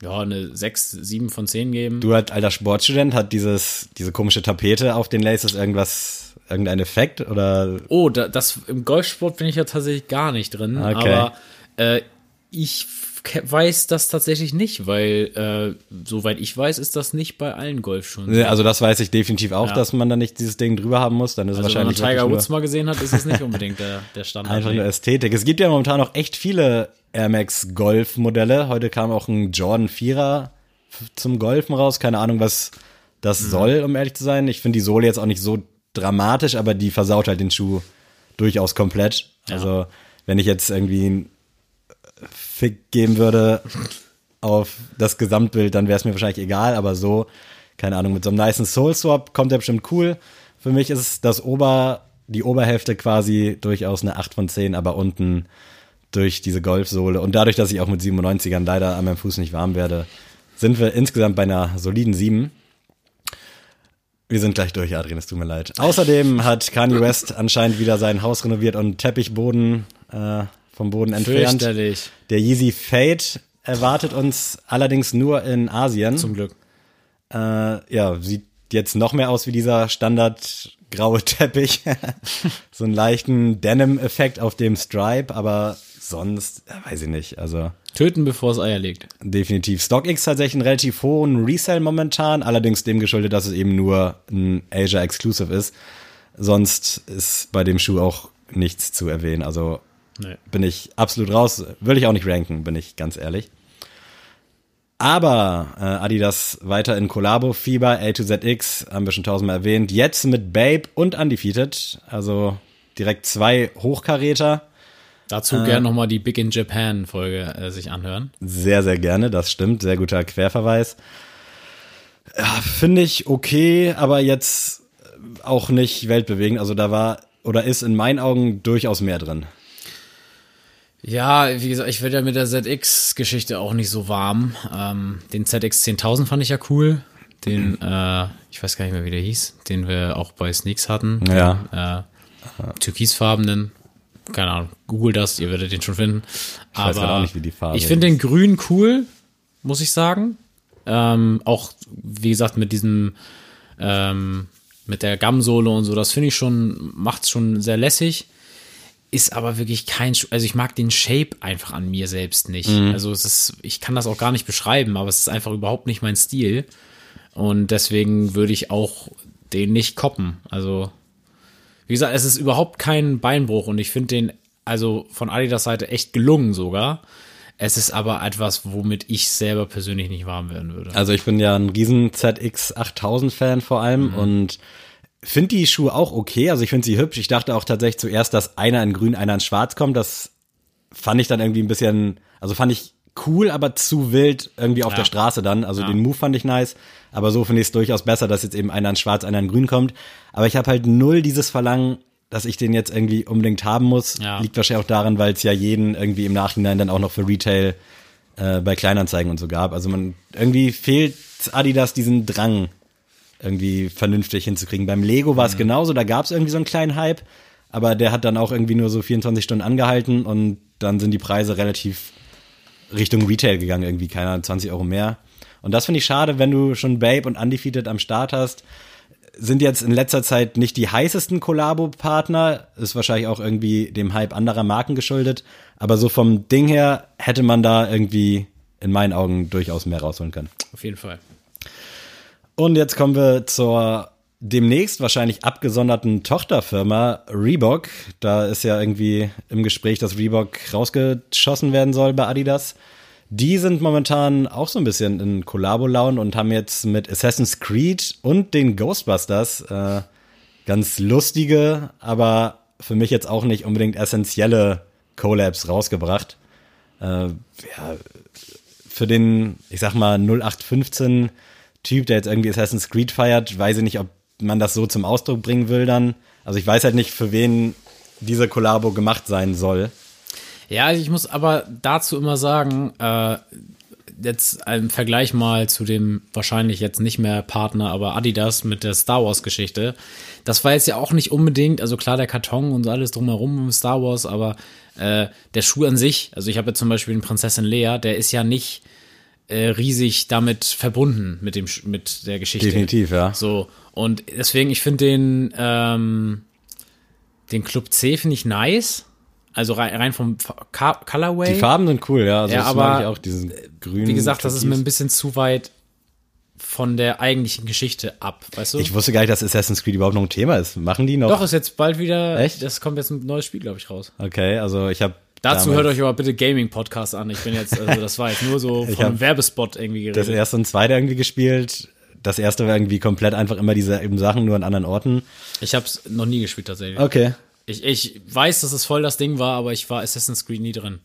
ja, eine 6, 7 von 10 geben. Du als alter Sportstudent hat dieses, diese komische Tapete auf den Laces irgendwas, irgendein Effekt oder Oh, da, das im Golfsport bin ich ja tatsächlich gar nicht drin. Okay. Aber äh, ich weiß das tatsächlich nicht, weil äh, soweit ich weiß, ist das nicht bei allen Golfschuhen. Ja, Also das weiß ich definitiv auch, Ja. dass man da nicht dieses Ding drüber haben muss. Dann ist Also wenn man wahrscheinlich Tiger Woods mal gesehen hat, ist es nicht unbedingt der, der Standard. Einfach nur Ästhetik. Es gibt ja momentan noch echt viele Air Max Golf Modelle. Heute kam auch ein Jordan 4er f- zum Golfen raus. Keine Ahnung, was das soll, um ehrlich zu sein. Ich finde die Sohle jetzt auch nicht so dramatisch, aber die versaut halt den Schuh durchaus komplett. Also, wenn ich jetzt irgendwie Fick geben würde auf das Gesamtbild, dann wäre es mir wahrscheinlich egal, aber so, keine Ahnung, mit so einem nicen Soul Swap kommt der bestimmt cool. Für mich ist das Ober, die Oberhälfte quasi durchaus eine 8 von 10, aber unten durch diese Golfsohle und dadurch, dass ich auch mit 97ern leider an meinem Fuß nicht warm werde, sind wir insgesamt bei einer soliden 7. Wir sind gleich durch, Adrian, es tut mir leid. Außerdem hat Kanye West anscheinend wieder sein Haus renoviert und Teppichboden äh, vom Boden entfernt. Der Yeezy Fade erwartet uns allerdings nur in Asien. zum Glück. Äh, ja, sieht jetzt noch mehr aus wie dieser Standard graue Teppich. so einen leichten Denim-Effekt auf dem Stripe, aber sonst, weiß ich nicht. Also Töten, bevor es Eier legt. definitiv StockX tatsächlich einen relativ hohen Resell momentan, allerdings dem geschuldet, dass es eben nur ein Asia Exclusive ist. Sonst ist bei dem Schuh auch nichts zu erwähnen. Also Nee. bin ich absolut raus. Will ich auch nicht ranken, bin ich ganz ehrlich. Aber äh, Adidas weiter in Collabo-Fieber, A2ZX, haben wir schon tausendmal erwähnt. Jetzt mit Babe und Undefeated, also direkt zwei Hochkaräter. Dazu Äh. gern nochmal die Big in Japan Folge äh, sich anhören. Sehr, sehr gerne, das stimmt. Sehr guter Querverweis. Ja, Finde ich okay, aber jetzt auch nicht weltbewegend. Also da war oder ist in meinen Augen durchaus mehr drin. Ja, wie gesagt, ich werde ja mit der ZX-Geschichte auch nicht so warm. Ähm, den ZX 10.000 fand ich ja cool. Den, äh, ich weiß gar nicht mehr, wie der hieß, den wir auch bei Sneaks hatten. Ja. Den, äh, türkisfarbenen. Keine Ahnung, google das, ihr werdet den schon finden. Ich weiß grad auch nicht, wie die Farbe Ich finde den grün cool, muss ich sagen. Ähm, auch, wie gesagt, mit diesem, ähm, mit der Gamsohle und so, das finde ich schon, macht's schon sehr lässig. Ist aber wirklich kein, also ich mag den Shape einfach an mir selbst nicht. Also es ist, ich kann das auch gar nicht beschreiben, aber es ist einfach überhaupt nicht mein Stil. Und deswegen würde ich auch den nicht koppen. Also, wie gesagt, es ist überhaupt kein Beinbruch und ich finde den, also von Adidas Seite echt gelungen sogar. Es ist aber etwas, womit ich selber persönlich nicht warm werden würde. Also ich bin ja ein riesen ZX 8000 Fan vor allem und finde die Schuhe auch okay. Also ich finde sie hübsch. Ich dachte auch tatsächlich zuerst, dass einer in grün, einer in schwarz kommt. Das fand ich dann irgendwie ein bisschen, also fand ich cool, aber zu wild irgendwie auf Ja. der Straße dann. Also den Move fand ich nice. Aber so finde ich es durchaus besser, dass jetzt eben einer in schwarz, einer in grün kommt. Aber ich habe halt null dieses Verlangen, dass ich den jetzt irgendwie unbedingt haben muss. Ja. Liegt wahrscheinlich auch daran, weil es ja jeden irgendwie im Nachhinein dann auch noch für Retail äh, bei Kleinanzeigen und so gab. Also man irgendwie fehlt Adidas diesen Drang irgendwie vernünftig hinzukriegen. Beim Lego war es genauso, da gab es irgendwie so einen kleinen Hype, aber der hat dann auch irgendwie nur so 24 Stunden angehalten und dann sind die Preise relativ Richtung Retail gegangen, irgendwie, keine Ahnung, 20 Euro mehr. Und das finde ich schade, wenn du schon Babe und Undefeated am Start hast. Sind jetzt in letzter Zeit nicht die heißesten Kollabo-Partner, ist wahrscheinlich auch irgendwie dem Hype anderer Marken geschuldet, aber so vom Ding her hätte man da irgendwie in meinen Augen durchaus mehr rausholen können. Auf jeden Fall. Und jetzt kommen wir zur demnächst wahrscheinlich abgesonderten Tochterfirma Reebok. Da ist ja irgendwie im Gespräch, dass Reebok rausgeschossen werden soll bei Adidas. Die sind momentan auch so ein bisschen in Kollabo-Laune und haben jetzt mit Assassin's Creed und den Ghostbusters äh, ganz lustige, aber für mich jetzt auch nicht unbedingt essentielle Collabs rausgebracht. Äh, ja, für den, ich sag mal, 0815 Typ, der jetzt irgendwie Assassin's Creed feiert, weiß ich nicht, ob man das so zum Ausdruck bringen will dann. Also ich weiß halt nicht, für wen diese Kollabo gemacht sein soll. Ja, ich muss aber dazu immer sagen, äh, jetzt im Vergleich mal zu dem wahrscheinlich jetzt nicht mehr Partner, aber Adidas mit der Star Wars Geschichte. Das war jetzt ja auch nicht unbedingt, also klar der Karton und alles drumherum um Star Wars, aber äh, der Schuh an sich, also ich habe jetzt zum Beispiel den Prinzessin Leia, der ist ja nicht äh, riesig damit verbunden mit dem mit der Geschichte. Definitiv, ja. So und deswegen ich finde den ähm, den Club C finde ich nice. Also rein, rein vom Ka- Colorway. Die Farben sind cool, ja. Also Ja, aber, auch, diesen grünen. Wie gesagt, das ist mir Türkis. ein bisschen zu weit von der eigentlichen Geschichte ab, weißt du? Ich wusste gar nicht, dass Assassin's Creed überhaupt noch ein Thema ist. Machen die noch? Doch, ist jetzt bald wieder. Echt? Das kommt jetzt ein neues Spiel, glaube ich, raus. Okay, also ich habe Dazu hört euch aber bitte Gaming-Podcast an. Ich bin jetzt, also das war jetzt nur so von einem Werbespot irgendwie das geredet. erste und zweite irgendwie gespielt. Das erste war irgendwie komplett einfach immer dieselben Sachen, nur an anderen Orten. Ich habe es noch nie gespielt tatsächlich. Okay. Ich, ich weiß, dass es voll das Ding war, aber ich war Assassin's Creed nie drin.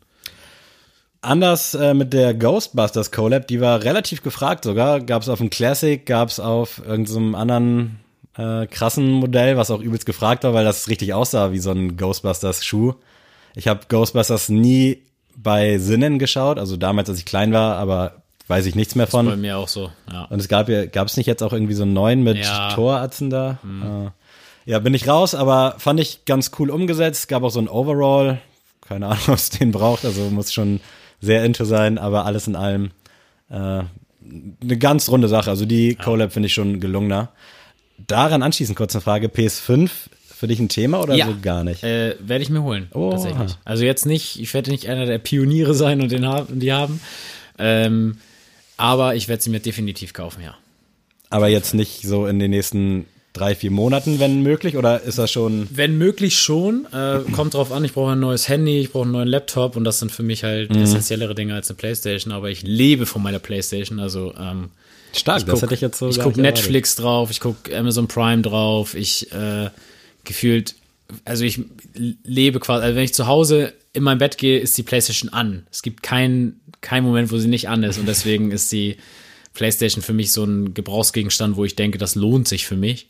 Anders äh, mit der Ghostbusters Collab, die war relativ gefragt sogar. Gab es auf dem Classic, gab es auf irgendeinem anderen äh, krassen Modell, was auch übelst gefragt war, weil das richtig aussah wie so ein Ghostbusters Schuh. Ich habe Ghostbusters nie bei Sinnen geschaut, also damals, als ich klein war, aber weiß ich nichts mehr Bei von. mir auch so, ja. Und es gab ja, gab es nicht jetzt auch irgendwie so einen neuen mit Ja. Toratzen da? Äh, ja, bin ich raus, aber fand ich ganz cool umgesetzt. Gab auch so ein Overall. Keine Ahnung, es den braucht, also muss schon sehr into sein, aber alles in allem äh, eine ganz runde Sache. Also die Collab finde ich schon gelungener. Daran anschließend kurz eine Frage. PS5 für dich ein Thema oder Ja. so gar nicht? Äh, werde ich mir holen, Oh. tatsächlich. Also jetzt nicht, ich werde nicht einer der Pioniere sein und den haben, die haben. Ähm, aber ich werde sie mir definitiv kaufen, ja. Aber jetzt nicht so in den nächsten drei, vier Monaten, wenn möglich, oder ist das schon Wenn möglich schon. Äh, kommt drauf an, ich brauche ein neues Handy, ich brauche einen neuen Laptop und das sind für mich halt Mhm. essentiellere Dinge als eine Playstation. Aber ich lebe von meiner Playstation. Also ähm, stark? ich das guck, hätte ich jetzt so Ich gucke nicht erwartet. Netflix drauf, ich gucke Amazon Prime drauf, ich äh, gefühlt, also ich lebe quasi, also wenn ich zu Hause in mein Bett gehe, ist die Playstation an. Es gibt keinen keinen Moment, wo sie nicht an ist und deswegen ist die Playstation für mich so ein Gebrauchsgegenstand, wo ich denke, das lohnt sich für mich.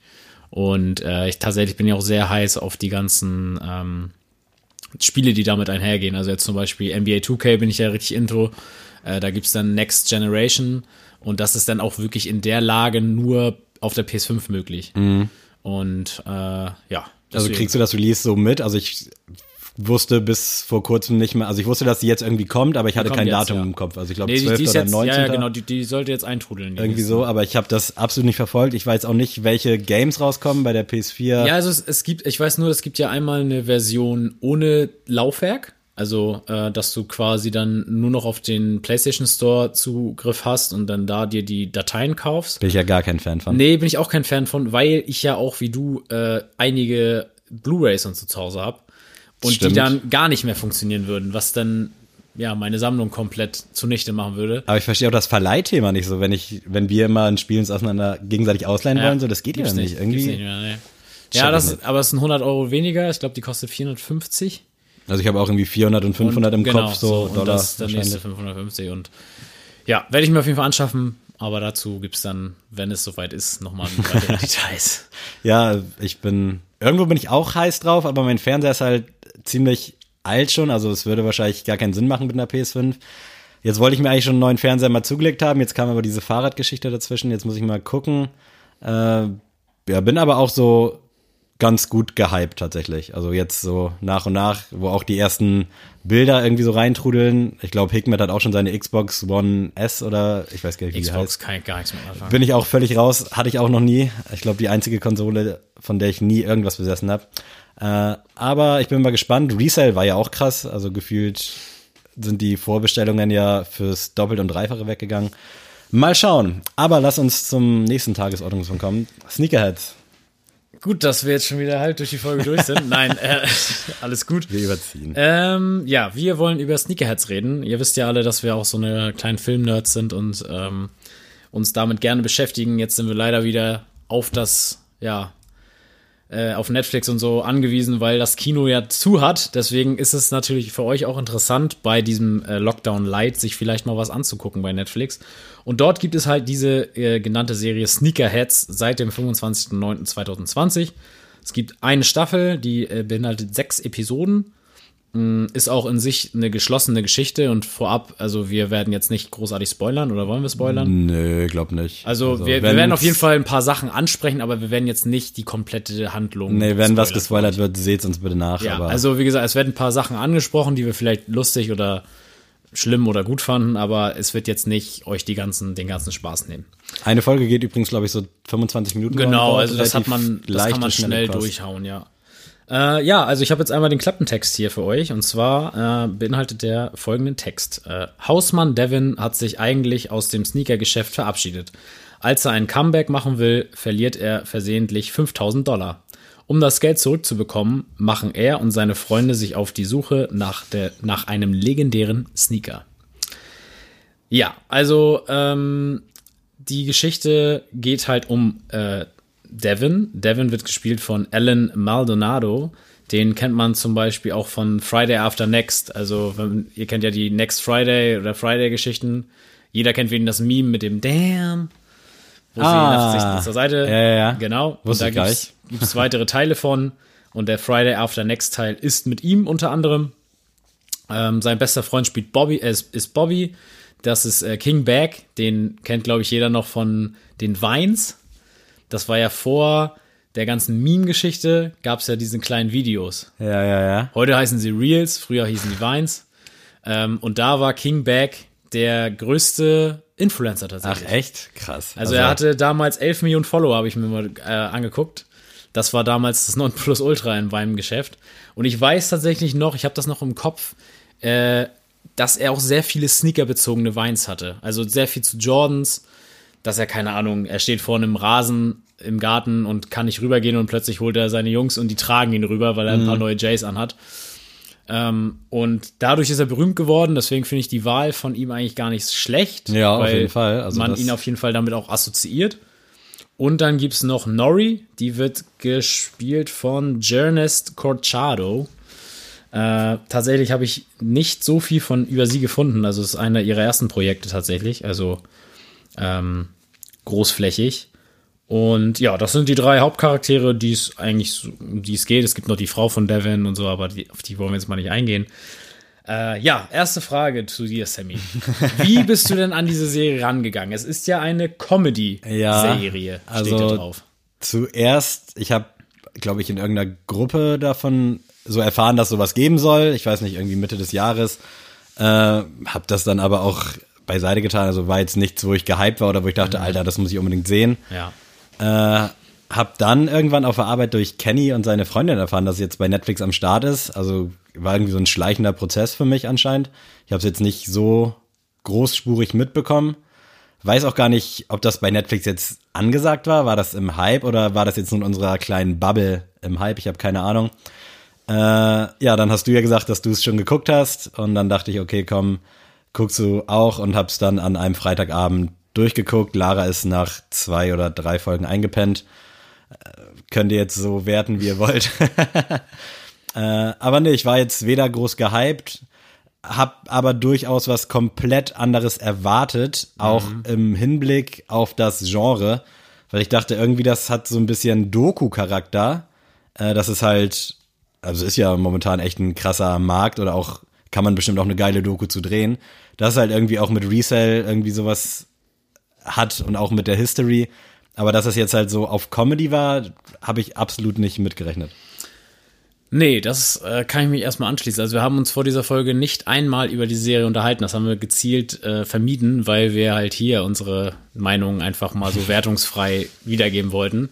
Und äh, ich tatsächlich bin ja auch sehr heiß auf die ganzen ähm, Spiele, die damit einhergehen. Also jetzt zum Beispiel NBA 2K bin ich ja richtig intro. Äh, da gibt's dann Next Generation und das ist dann auch wirklich in der Lage nur auf der PS5 möglich. Und äh, ja. Also deswegen- kriegst du das Release so mit? Also ich wusste bis vor kurzem nicht mehr, also ich wusste, dass die jetzt irgendwie kommt, aber ich hatte kein jetzt, Datum ja. im Kopf. Also ich glaube nee, die, 12. die ist oder jetzt, 19. Ja, ja, genau, die, die sollte jetzt eintrudeln. die Irgendwie so, aber ich habe das absolut nicht verfolgt. Ich weiß auch nicht, welche Games rauskommen bei der PS4. Ja, also es, es gibt, ich weiß nur, es gibt ja einmal eine Version ohne Laufwerk. Also, äh, dass du quasi dann nur noch auf den PlayStation Store Zugriff hast und dann da dir die Dateien kaufst. Bin ich ja gar kein Fan von. Nee, bin ich auch kein Fan von, weil ich ja auch wie du äh, einige Blu-rays und so zu Hause hab und Stimmt. die dann gar nicht mehr funktionieren würden, was dann ja meine Sammlung komplett zunichte machen würde. Aber ich verstehe auch das Verleihthema nicht so, wenn ich, wenn wir immer ein Spiel uns auseinander gegenseitig ausleihen wollen, so, das geht ja nicht. Irgendwie. Nicht mehr, nee. Ja, das, aber es sind 100 Euro weniger. Ich glaube, die kostet 450. Also ich habe auch irgendwie 400 und 500 im genau, Kopf, so, und Dollar. das ist der nächste wahrscheinlich. 550 und ja, werde ich mir auf jeden Fall anschaffen, aber dazu gibt's dann, wenn es soweit ist, nochmal weitere Details. Ja, ich bin, irgendwo bin ich auch heiß drauf, aber mein Fernseher ist halt ziemlich alt schon, also es würde wahrscheinlich gar keinen Sinn machen mit einer PS5. Jetzt wollte ich mir eigentlich schon einen neuen Fernseher mal zugelegt haben, jetzt kam aber diese Fahrradgeschichte dazwischen, jetzt muss ich mal gucken. Äh, ja, bin aber auch so ganz gut gehypt tatsächlich. Also jetzt so nach und nach, wo auch die ersten Bilder irgendwie so reintrudeln. Ich glaube, Hikmet hat auch schon seine Xbox One S oder ich weiß gar nicht, wie die heißt. Xbox kann ich gar nichts mit anfangen. Bin ich auch völlig raus, hatte ich auch noch nie. Ich glaube, die einzige Konsole, von der ich nie irgendwas besessen habe. Äh, aber ich bin mal gespannt. Resale war ja auch krass, also gefühlt sind die Vorbestellungen ja fürs Doppelt- und Dreifache weggegangen. Mal schauen. Aber lass uns zum nächsten Tagesordnungspunkt kommen. Sneakerheads. Gut, dass wir jetzt schon wieder halb durch die Folge durch sind. Nein, äh, alles gut. Wir überziehen. Ähm, ja, wir wollen über Sneakerheads reden. Ihr wisst ja alle, dass wir auch so eine kleinen Filmnerds sind und ähm, uns damit gerne beschäftigen. Jetzt sind wir leider wieder auf das, ja, äh, auf Netflix und so angewiesen, weil das Kino ja zu hat. Deswegen ist es natürlich für euch auch interessant, bei diesem äh, Lockdown Light sich vielleicht mal was anzugucken bei Netflix. Und dort gibt es halt diese äh, genannte Serie Sneakerheads seit dem 25.09.2020. Es gibt eine Staffel, die äh, beinhaltet sechs Episoden ist auch in sich eine geschlossene Geschichte und vorab, also wir werden jetzt nicht großartig spoilern oder wollen wir spoilern? Nö, glaub nicht. Also, wir, wir wenn's- werden auf jeden Fall ein paar Sachen ansprechen, aber wir werden jetzt nicht die komplette Handlung. Nee, wenn was gespoilert wird, seht's uns bitte nach. Ja, aber also wie gesagt, es werden ein paar Sachen angesprochen, die wir vielleicht lustig oder schlimm oder gut fanden, aber es wird jetzt nicht euch die ganzen, den ganzen Spaß nehmen. eine Folge geht übrigens, glaube ich, so 25 Minuten. Genau, also das hat man, das kann man schnell durchhauen, ja. Äh, ja, also ich habe jetzt einmal den Klappentext hier für euch und zwar äh, beinhaltet der folgenden Text. Äh, Hausmann Devin hat sich eigentlich aus dem Sneakergeschäft verabschiedet. Als er ein Comeback machen will, verliert er versehentlich 5000 Dollar. Um das Geld zurückzubekommen, machen er und seine Freunde sich auf die Suche nach, der, nach einem legendären Sneaker. Ja, also ähm, die Geschichte geht halt um äh, Devin. Devin wird gespielt von Alan Maldonado. Den kennt man zum Beispiel auch von Friday After Next. Also, wenn, ihr kennt ja die Next Friday oder Friday-Geschichten. Jeder kennt wen das Meme mit dem Damn. Wo Ah. sie sich zur Seite. Ja, ja, ja. Genau. Wusste und da gibt's, gibt's weitere Teile von. Und der Friday After Next Teil ist mit ihm unter anderem. Ähm, sein bester Freund spielt Bobby, äh, ist Bobby. Das ist äh, King Bag. Den kennt, glaube ich, jeder noch von den Vines. Das war ja vor der ganzen Meme-Geschichte, gab es ja diesen kleinen Videos. Ja, ja, ja. Heute heißen sie Reels, früher hießen die Vines. Ähm, und da war King Bag der größte Influencer Ach, tatsächlich. echt? Krass. Also, er hatte damals 11 Millionen Follower, habe ich mir mal äh, angeguckt. Das war damals das Nonplusultra in meinem Geschäft. Und ich weiß tatsächlich noch, ich habe das noch im Kopf, äh, dass er auch sehr viele Sneaker-bezogene Vines hatte. Also sehr viel zu Jordans, dass er, keine Ahnung, er steht vor einem Rasen im Garten und kann nicht rübergehen und plötzlich holt er seine Jungs und die tragen ihn rüber, weil er ein paar neue Jays anhat. Ähm, und dadurch ist er berühmt geworden, deswegen finde ich die Wahl von ihm eigentlich gar nicht schlecht. Ja, auf jeden Fall. Also man ihn auf jeden Fall damit auch assoziiert. Und dann gibt's noch Nori, die wird gespielt von Jernest Corchado. Äh, tatsächlich habe ich nicht so viel von über sie gefunden. Also es ist einer ihrer ersten Projekte tatsächlich. Also ähm, großflächig. Und ja, das sind die drei Hauptcharaktere, die es eigentlich, so- um die es geht. Es gibt noch die Frau von Devin und so, aber die, auf die wollen wir jetzt mal nicht eingehen. Äh, ja, erste Frage zu dir, Sammy. Wie bist du denn an diese Serie rangegangen? Es ist ja eine Comedy-Serie, Ja, steht also- da drauf. Zuerst, ich habe, glaube ich, in irgendeiner Gruppe davon so erfahren, dass sowas geben soll. Ich weiß nicht, irgendwie Mitte des Jahres. Äh, hab das dann aber auch beiseite getan. Also war jetzt nichts, wo ich gehypt war oder wo ich dachte, Alter, das muss ich unbedingt sehen. Ja. Äh, hab dann irgendwann auf der Arbeit durch Kenny und seine Freundin erfahren, dass es jetzt bei Netflix am Start ist. Also war irgendwie so ein schleichender Prozess für mich anscheinend. Ich habe es jetzt nicht so großspurig mitbekommen. Weiß auch gar nicht, ob das bei Netflix jetzt angesagt war. War das im Hype oder war das jetzt nur in unserer kleinen Bubble im Hype? Ich habe keine Ahnung. Äh, ja, dann hast du ja gesagt, dass du es schon geguckt hast. Und dann dachte ich, okay, komm, guckst du auch und hab's dann an einem Freitagabend durchgeguckt. Lara ist nach zwei oder drei Folgen eingepennt. Äh, könnt ihr jetzt so werten, wie ihr wollt. äh, aber nee, ich war jetzt weder groß gehypt, hab aber durchaus was komplett anderes erwartet, auch im Hinblick auf das Genre, weil ich dachte, irgendwie das hat so ein bisschen Doku-Charakter. Äh, das ist halt, also ist ja momentan echt ein krasser Markt oder auch kann man bestimmt auch eine geile Doku zu drehen. Das halt irgendwie auch mit Resell irgendwie sowas hat und auch mit der History. Aber dass es jetzt halt so auf Comedy war, habe ich absolut nicht mitgerechnet. Nee, das äh, kann ich mich erstmal anschließen. Also wir haben uns vor dieser Folge nicht einmal über die Serie unterhalten. Das haben wir gezielt äh, vermieden, weil wir halt hier unsere Meinung einfach mal so wertungsfrei wiedergeben wollten.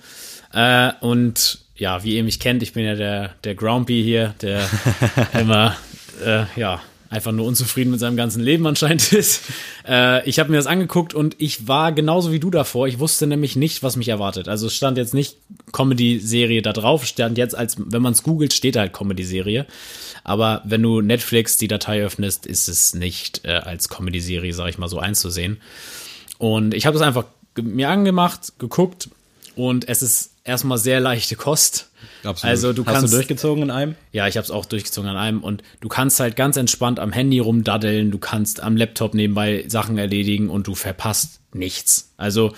Äh, und ja, wie ihr mich kennt, ich bin ja der, der Grumpy hier, der immer, äh, ja, einfach nur unzufrieden mit seinem ganzen Leben anscheinend ist. Äh, ich habe mir das angeguckt und ich war genauso wie du davor. Ich wusste nämlich nicht, was mich erwartet. Also es stand jetzt nicht Comedy-Serie da drauf, stand jetzt als, wenn man es googelt, steht halt Comedy-Serie. Aber wenn du Netflix die Datei öffnest, ist es nicht äh, als Comedy-Serie, sag ich mal so, einzusehen. Und ich habe es einfach mir angemacht, geguckt und es ist erstmal sehr leichte Kost. Also du Hast kannst du durchgezogen in einem? ja, ich habe es auch durchgezogen an einem und du kannst halt ganz entspannt am Handy rumdaddeln, du kannst am Laptop nebenbei Sachen erledigen und du verpasst nichts. Also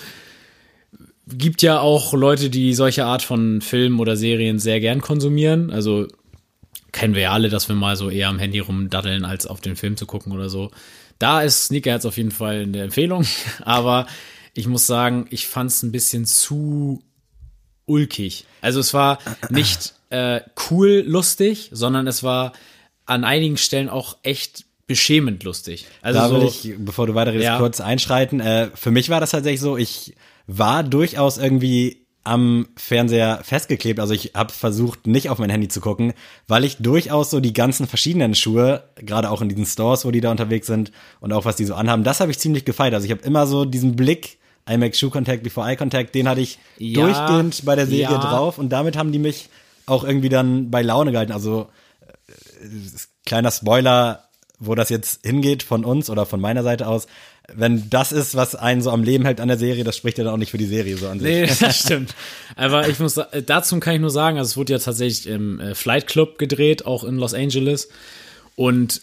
gibt ja auch Leute, die solche Art von Filmen oder Serien sehr gern konsumieren. Also kennen wir ja alle, dass wir mal so eher am Handy rumdaddeln, als auf den Film zu gucken oder so. Da ist Sneakerheads auf jeden Fall eine Empfehlung, aber ich muss sagen, ich fand es ein bisschen zu ulkig. Also es war nicht äh, cool lustig, sondern es war an einigen Stellen auch echt beschämend lustig. Also Da will so, ich, bevor du weiterredest, Ja. kurz einschreiten. Äh, für mich war das tatsächlich so, ich war durchaus irgendwie am Fernseher festgeklebt. Also ich habe versucht, nicht auf mein Handy zu gucken, weil ich durchaus so die ganzen verschiedenen Schuhe, gerade auch in diesen Stores, wo die da unterwegs sind und auch was die so anhaben, das habe ich ziemlich gefeiert. Also ich habe immer so diesen Blick, I make Shoe Contact before Eye Contact, den hatte ich Ja, durchgehend bei der Serie ja. drauf und damit haben die mich auch irgendwie dann bei Laune gehalten. Also äh, kleiner Spoiler, wo das jetzt hingeht von uns oder von meiner Seite aus. Wenn das ist, was einen so am Leben hält an der Serie, das spricht ja dann auch nicht für die Serie so an sich. Nee, das stimmt. Aber ich muss äh, dazu kann ich nur sagen, also es wurde ja tatsächlich im äh, Flight Club gedreht, auch in Los Angeles. Und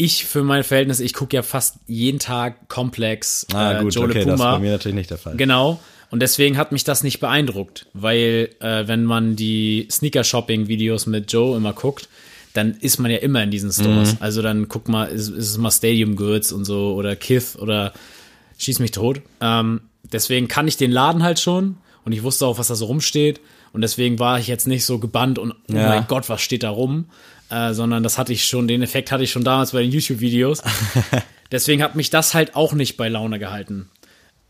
ich für mein Verhältnis, ich gucke ja fast jeden Tag Complex, Ah, äh, gut, Joe okay, Le das ist Puma. bei mir natürlich nicht der Fall. Genau. Und deswegen hat mich das nicht beeindruckt, weil äh, wenn man die Sneaker-Shopping-Videos mit Joe immer guckt, dann ist man ja immer in diesen Stores. Also dann guck mal, ist, ist es mal Stadium Goods und so oder Kith oder schieß mich tot. Ähm, deswegen kann ich den Laden halt schon und ich wusste auch, was da so rumsteht. Und deswegen war ich jetzt nicht so gebannt und oh Ja. mein Gott, was steht da rum? Äh, sondern das hatte ich schon, den Effekt hatte ich schon damals bei den YouTube-Videos. deswegen hat mich das halt auch nicht bei Laune gehalten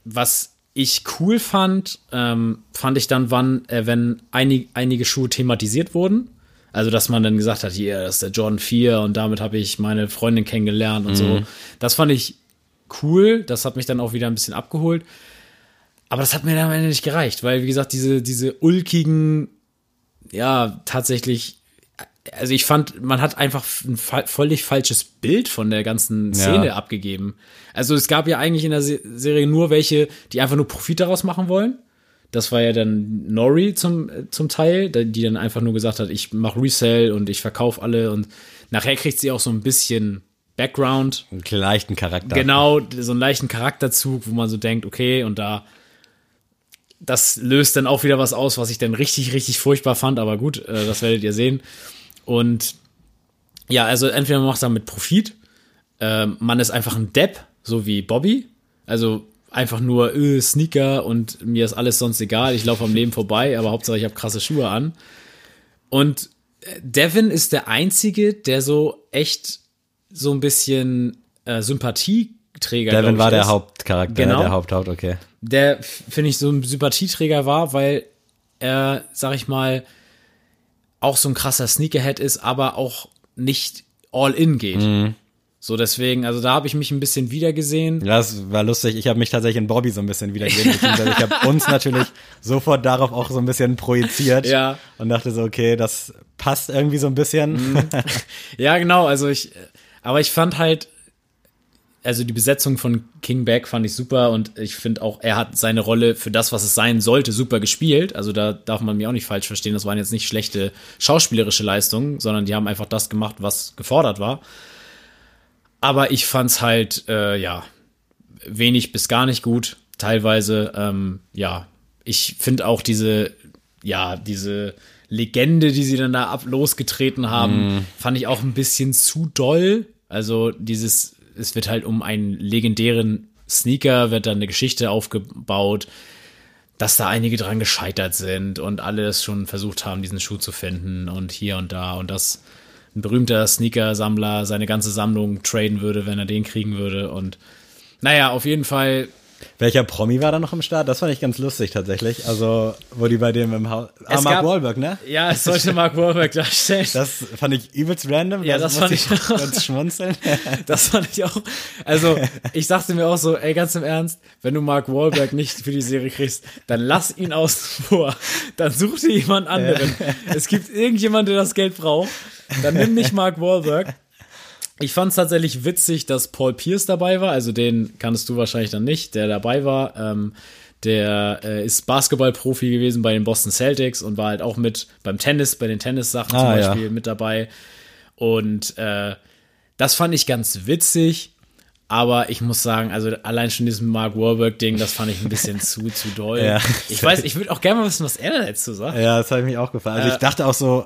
was ich cool fand, ähm, fand ich dann, wann, äh, wenn einig, einige Schuhe thematisiert wurden. Also, dass man dann gesagt hat, hier, das ist der Jordan 4 und damit habe ich meine Freundin kennengelernt und so. Das fand ich cool. Das hat mich dann auch wieder ein bisschen abgeholt. Aber das hat mir dann am Ende nicht gereicht, weil, wie gesagt, diese, diese ulkigen, ja, tatsächlich, also ich fand, man hat einfach ein fa völlig falsches Bild von der ganzen Szene Ja. abgegeben. Also es gab ja eigentlich in der Se Serie nur welche, die einfach nur Profit daraus machen wollen. Das war ja dann Nori zum, äh, zum Teil, die dann einfach nur gesagt hat, ich mache Resell und ich verkaufe alle und nachher kriegt sie auch so ein bisschen Background. Einen leichten Charakter. Genau, so einen leichten Charakterzug, wo man so denkt, okay, und da das löst dann auch wieder was aus, was ich dann richtig, richtig furchtbar fand, aber gut, äh, das werdet ihr sehen. Und ja, also entweder man macht damit Profit, ähm, man ist einfach ein Depp, so wie Bobby, also einfach nur äh, Sneaker und mir ist alles sonst egal, ich laufe am Leben vorbei, aber Hauptsache ich habe krasse Schuhe an. Und äh, Devin ist der Einzige, der so echt so ein bisschen äh, Sympathieträger Devin war der ist. Hauptcharakter, Genau. der Haupthaupt, okay. Der, finde ich, so ein Sympathieträger war, weil er, sag ich mal, auch so ein krasser Sneakerhead ist, aber auch nicht all in geht. Mhm. So deswegen, also da habe ich mich ein bisschen wiedergesehen. Ja, das war lustig. Ich habe mich tatsächlich in Bobby so ein bisschen beziehungsweise ich habe uns natürlich sofort darauf auch so ein bisschen projiziert. Ja. Und dachte so, okay, das passt irgendwie so ein bisschen. Ja, genau, also ich, aber ich fand halt, also die Besetzung von King Beck fand ich super und ich finde auch, er hat seine Rolle für das, was es sein sollte, super gespielt. Also da darf man mir auch nicht falsch verstehen. Das waren jetzt nicht schlechte schauspielerische Leistungen, sondern die haben einfach das gemacht, was gefordert war. Aber ich fand's halt, äh, ja, wenig bis gar nicht gut. Teilweise, ähm, ja, ich finde auch diese, ja, diese Legende, die sie dann da ab losgetreten haben, fand ich auch ein bisschen zu doll. Also dieses, es wird halt um einen legendären Sneaker, wird dann eine Geschichte aufgebaut, dass da einige dran gescheitert sind und alle es schon versucht haben, diesen Schuh zu finden und hier und da. Und dass ein berühmter Sneaker-Sammler seine ganze Sammlung traden würde, wenn er den kriegen würde. Und naja, auf jeden Fall Welcher Promi war da noch im Start? Das fand ich ganz lustig tatsächlich. Also, wo die bei dem im Haus. Ah, Es Mark gab- Wahlberg, ne? Ja, es sollte Mark Wahlberg darstellen. Das fand ich übelst random. Ja, das musste fand ich auch. ganz schmunzeln. Das fand ich auch. Also, ich dachte mir auch so, ey, ganz im Ernst, wenn du Mark Wahlberg nicht für die Serie kriegst, dann lass ihn außen vor. Dann such dir jemand anderen. Es gibt irgendjemand, der das Geld braucht. Dann nimm nicht Mark Wahlberg. Ich fand es tatsächlich witzig, dass Paul Pierce dabei war. Also den kannst du wahrscheinlich dann nicht, der dabei war. Ähm, der äh, ist Basketballprofi gewesen bei den Boston Celtics und war halt auch mit beim Tennis, bei den Tennissachen zum Ah, ja. Beispiel mit dabei. Und äh, das fand ich ganz witzig. Aber ich muss sagen, also allein schon dieses Mark Wahlberg-Ding, das fand ich ein bisschen zu, zu doll. Ja. Ich weiß, ich würde auch gerne mal wissen, was er dazu sagt. Ja, das habe ich mich auch gefallen. Also Äh, ich dachte auch so,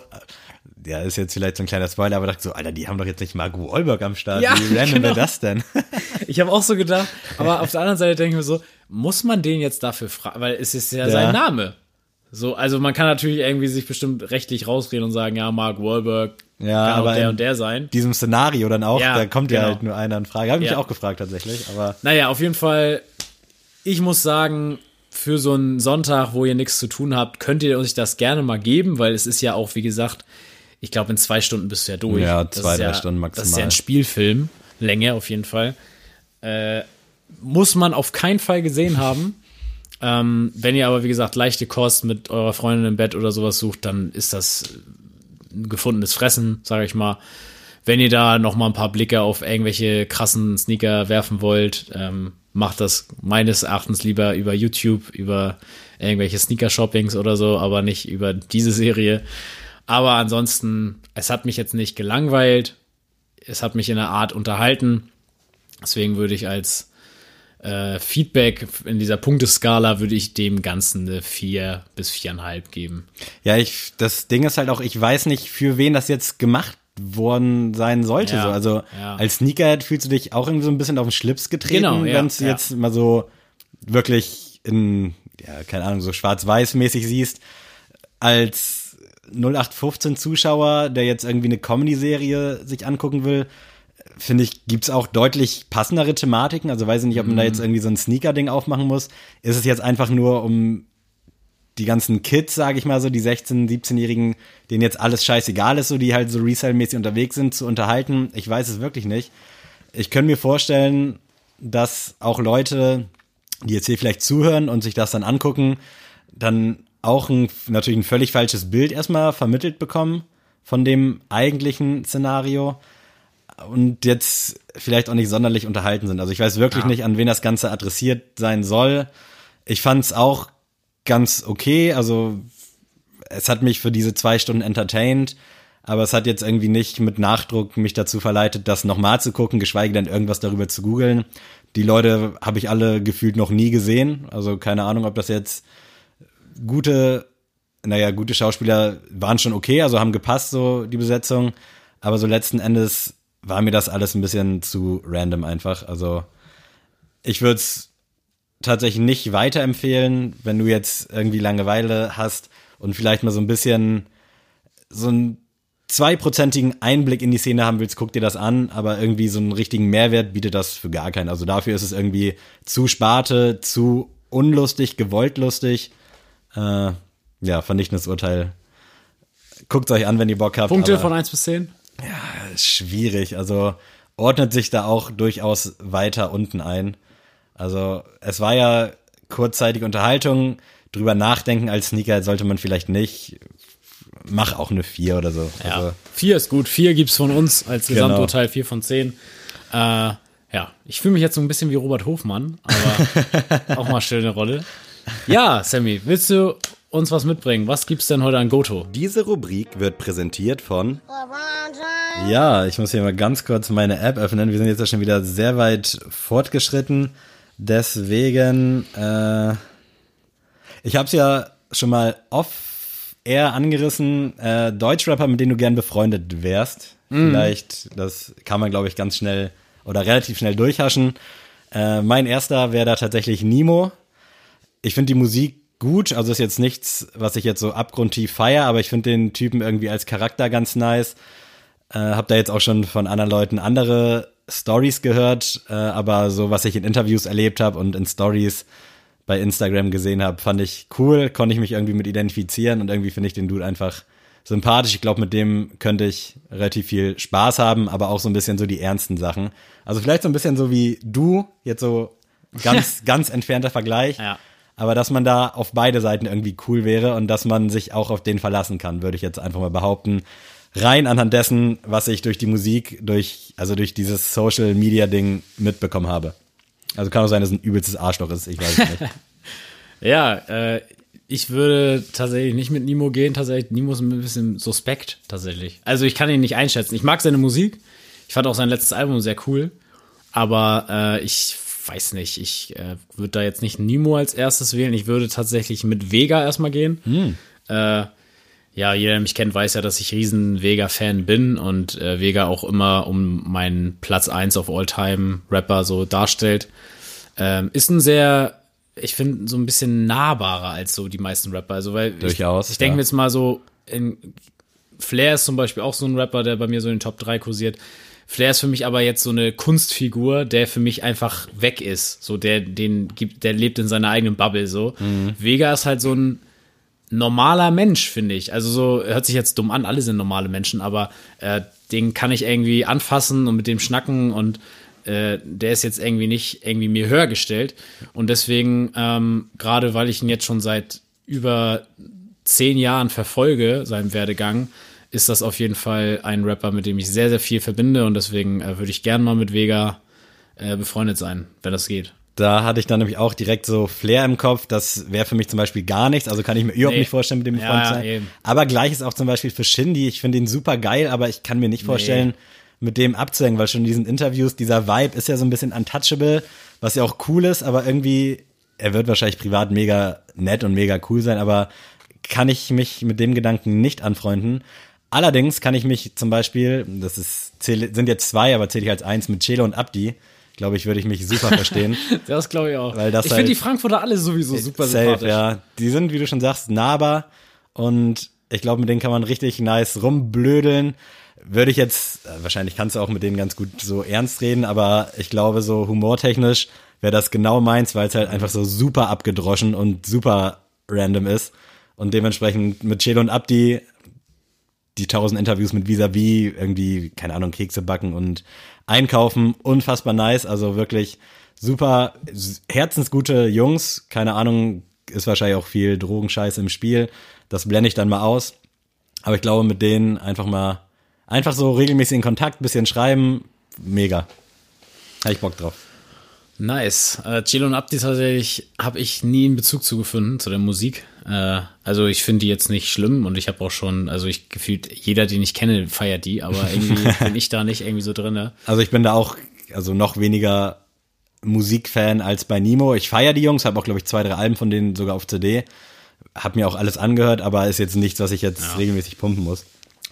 ja, ist jetzt vielleicht so ein kleiner Spoiler, aber dachte so, Alter, die haben doch jetzt nicht Mark Wahlberg am Start. Ja, Wie random genau. wäre das denn? Ich habe auch so gedacht, aber auf der anderen Seite denke ich mir so, muss man den jetzt dafür fragen? Weil es ist ja, Ja. sein Name. So, also man kann natürlich irgendwie sich bestimmt rechtlich rausreden und sagen, ja, Mark Wahlberg Ja, kann aber der und der sein. Diesem Szenario dann auch, Ja, da kommt ja genau. halt nur einer in Frage. Habe ich Ja. mich auch gefragt tatsächlich, aber Naja, auf jeden Fall, ich muss sagen, für so einen Sonntag, wo ihr nichts zu tun habt, könnt ihr euch das gerne mal geben, weil es ist ja auch, wie gesagt, ich glaube, in zwei Stunden bist du ja durch. Ja, zwei, drei ja, Stunden Das ist ja maximal. ein Spielfilm. Länge auf jeden Fall. Äh, muss man auf keinen Fall gesehen haben. Ähm, wenn ihr aber, wie gesagt, leichte Kost mit eurer Freundin im Bett oder sowas sucht, dann ist das ein gefundenes Fressen, sage ich mal. Wenn ihr da noch mal ein paar Blicke auf irgendwelche krassen Sneaker werfen wollt, ähm, macht das meines Erachtens lieber über YouTube, über irgendwelche Sneaker-Shoppings oder so, aber nicht über diese Serie. Aber ansonsten, es hat mich jetzt nicht gelangweilt. Es hat mich in einer Art unterhalten. Deswegen würde ich als äh, Feedback in dieser Punkteskala würde ich dem Ganzen eine 4 bis 4,5 geben. Ja, ich, das Ding ist halt auch, ich weiß nicht, für wen das jetzt gemacht worden sein sollte. Ja, so. Also ja. als Sneakerhead fühlst du dich auch irgendwie so ein bisschen auf den Schlips getreten, Genau, ja, wenn du ja. jetzt mal so wirklich in, ja, keine Ahnung, so schwarz-weiß-mäßig siehst, als 0815 Zuschauer, der jetzt irgendwie eine Comedy-Serie sich angucken will, finde ich, gibt's auch deutlich passendere Thematiken. Also weiß ich nicht, ob man da Mhm. jetzt irgendwie so ein Sneaker-Ding aufmachen muss. Ist es jetzt einfach nur, um die ganzen Kids, sage ich mal so, die 16-, 17-Jährigen, denen jetzt alles scheißegal ist, so die halt so Resale-mäßig unterwegs sind, zu unterhalten. Ich weiß es wirklich nicht. Ich könnte mir vorstellen, dass auch Leute, die jetzt hier vielleicht zuhören und sich das dann angucken, dann auch ein, natürlich ein völlig falsches Bild erstmal vermittelt bekommen von dem eigentlichen Szenario und jetzt vielleicht auch nicht sonderlich unterhalten sind. Also ich weiß wirklich nicht, an wen das Ganze adressiert sein soll. Ich fand es auch ganz okay. Also es hat mich für diese zwei Stunden entertained, aber es hat jetzt irgendwie nicht mit Nachdruck mich dazu verleitet, das nochmal zu gucken, geschweige denn irgendwas darüber zu googeln. Die Leute habe ich alle gefühlt noch nie gesehen. Also keine Ahnung, ob das jetzt gute, naja, gute Schauspieler waren schon okay, also haben gepasst, so die Besetzung. Aber so letzten Endes war mir das alles ein bisschen zu random einfach. Also ich würde es tatsächlich nicht weiterempfehlen, wenn du jetzt irgendwie Langeweile hast und vielleicht mal so ein bisschen so einen zweiprozentigen Einblick in die Szene haben willst, guck dir das an, aber irgendwie so einen richtigen Mehrwert bietet das für gar keinen. Also dafür ist es irgendwie zu Sparte, zu unlustig, gewollt lustig. Äh, ja, vernichtendes Urteil. Guckt euch an, wenn ihr Bock habt. Punkte von 1 bis 10? schwierig. Also ordnet sich da auch durchaus weiter unten ein. Also es war ja kurzzeitig Unterhaltung. Drüber nachdenken als Sneaker sollte man vielleicht nicht. Mach auch eine 4 oder so. Ja. Also, vier ist gut. Vier gibt's von uns als Genau. Gesamturteil, vier von zehn. Äh, ja, ich fühle mich jetzt so ein bisschen wie Robert Hofmann, aber auch mal schöne Rolle. Ja, Sammy, willst du uns was mitbringen? Was gibt's denn heute an Goto? diese Rubrik wird präsentiert von. Ja, ich muss hier mal ganz kurz meine App öffnen. Wir sind jetzt ja schon wieder sehr weit fortgeschritten. Deswegen, äh, ich habe es ja schon mal off air angerissen. Äh, Deutschrapper, mit denen du gern befreundet wärst. Vielleicht, das kann man, glaube ich, ganz schnell oder relativ schnell durchhaschen. Äh, mein erster wäre da tatsächlich Nimo. Ich finde die Musik gut, also ist jetzt nichts, was ich jetzt so abgrundtief feier, aber ich finde den Typen irgendwie als Charakter ganz nice. Äh, hab da jetzt auch schon von anderen Leuten andere Stories gehört, äh, aber so was ich in Interviews erlebt habe und in Stories bei Instagram gesehen habe, fand ich cool, konnte ich mich irgendwie mit identifizieren und irgendwie finde ich den Dude einfach sympathisch. Ich glaube, mit dem könnte ich relativ viel Spaß haben, aber auch so ein bisschen so die ernsten Sachen. Also vielleicht so ein bisschen so wie du, jetzt so ganz, ganz entfernter Vergleich. Ja. Aber dass man da auf beide Seiten irgendwie cool wäre und dass man sich auch auf den verlassen kann, würde ich jetzt einfach mal behaupten. Rein anhand dessen, was ich durch die Musik, durch, also durch dieses Social Media Ding mitbekommen habe. Also kann auch sein, dass ein übelstes Arschloch ist, ich weiß nicht. Ja, äh, ich würde tatsächlich nicht mit Nimo gehen. Tatsächlich, Nimo ist ein bisschen suspekt, tatsächlich. Also ich kann ihn nicht einschätzen. Ich mag seine Musik. Ich fand auch sein letztes Album sehr cool. Aber äh, ich weiß nicht, ich äh, würde da jetzt nicht Nimo als erstes wählen. Ich würde tatsächlich mit Vega erstmal gehen. Äh, ja, jeder, der mich kennt, weiß ja, dass ich riesen Vega-Fan bin und äh, Vega auch immer um meinen Platz 1 auf All-Time-Rapper so darstellt. Ähm, ist ein sehr, ich finde, so ein bisschen nahbarer als so die meisten Rapper. Also, weil Durchaus, ich, ich denke ja. mir jetzt mal so, in, Flair ist zum Beispiel auch so ein Rapper, der bei mir so in den Top 3 kursiert. Flair ist für mich aber jetzt so eine Kunstfigur, der für mich einfach weg ist. So, der, den gibt, der lebt in seiner eigenen Bubble, so. Mhm. Vega ist halt so ein normaler Mensch, finde ich. Also so, hört sich jetzt dumm an, alle sind normale Menschen, aber äh, den kann ich irgendwie anfassen und mit dem schnacken und äh, der ist jetzt irgendwie nicht irgendwie mir höher gestellt. Und deswegen, ähm, gerade weil ich ihn jetzt schon seit über zehn Jahren verfolge, seinen Werdegang, ist das auf jeden Fall ein Rapper, mit dem ich sehr, sehr viel verbinde und deswegen äh, würde ich gern mal mit Vega äh, befreundet sein, wenn das geht. Da hatte ich dann nämlich auch direkt so Flair im Kopf. Das wäre für mich zum Beispiel gar nichts. Also kann ich mir überhaupt Nee. nicht vorstellen, mit dem Ja, Freund zu sein. eben. Aber gleich ist auch zum Beispiel für Shindy. Ich finde ihn super geil, aber ich kann mir nicht vorstellen, mit dem abzuhängen, weil schon in diesen Interviews, dieser Vibe ist ja so ein bisschen untouchable, was ja auch cool ist, aber irgendwie, er wird wahrscheinlich privat mega nett und mega cool sein, aber kann ich mich mit dem Gedanken nicht anfreunden. Allerdings kann ich mich zum Beispiel, das ist, sind jetzt zwei, aber zähle ich als eins mit Chelo und Abdi, glaube ich, würde ich mich super verstehen. Das glaube ich auch. Weil das ich halt- finde die Frankfurter alle sowieso super Safe, sympathisch. ja. Die sind, wie du schon sagst, nahbar und ich glaube, mit denen kann man richtig nice rumblödeln. Würde ich jetzt, äh, wahrscheinlich kannst du auch mit denen ganz gut so ernst reden, aber ich glaube, so humortechnisch wäre das genau meins, weil es halt einfach so super abgedroschen und super random ist. Und dementsprechend mit Chelo und Abdi die tausend Interviews mit Visavi, irgendwie, keine Ahnung, Kekse backen und einkaufen, unfassbar nice, also wirklich super herzensgute Jungs, keine Ahnung, ist wahrscheinlich auch viel Drogenscheiß im Spiel, das blende ich dann mal aus, aber ich glaube, mit denen einfach mal, einfach so regelmäßig in Kontakt, bisschen schreiben, mega. Habe ich Bock drauf. Nice. Äh, Chilo und Abdi tatsächlich habe ich nie einen Bezug zu gefunden, zu der Musik. Äh, also ich finde die jetzt nicht schlimm und ich habe auch schon, also ich gefühlt, jeder, den ich kenne, feiert die, aber irgendwie bin ich da nicht irgendwie so drinne. Also ich bin da auch, also noch weniger Musikfan als bei Nemo. Ich feiere die Jungs, habe auch, glaube ich, zwei, drei Alben von denen sogar auf CD. Hab mir auch alles angehört, aber ist jetzt nichts, was ich jetzt regelmäßig pumpen muss.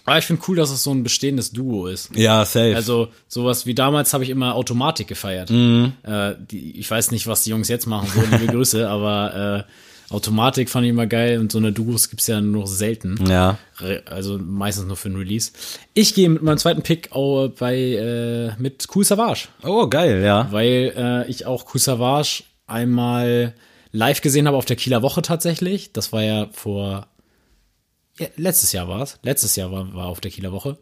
Aber ich finde cool, dass es so ein bestehendes Duo ist. Ja, safe. Also sowas wie damals habe ich immer Automatik gefeiert. Mhm. Äh, die, ich weiß nicht, was die Jungs jetzt machen, so liebe Grüße, aber äh, Automatik fand ich immer geil und so eine Duos gibt's ja nur selten. ja. Also meistens nur für ein Release. Ich gehe mit meinem zweiten Pick auch bei äh, mit Cool Savage, Oh, geil, ja. weil äh, ich auch Cool Savage einmal live gesehen habe auf der Kieler Woche tatsächlich. Das war ja vor ja, letztes Jahr war es. Letztes Jahr war, war auf der Kieler Woche.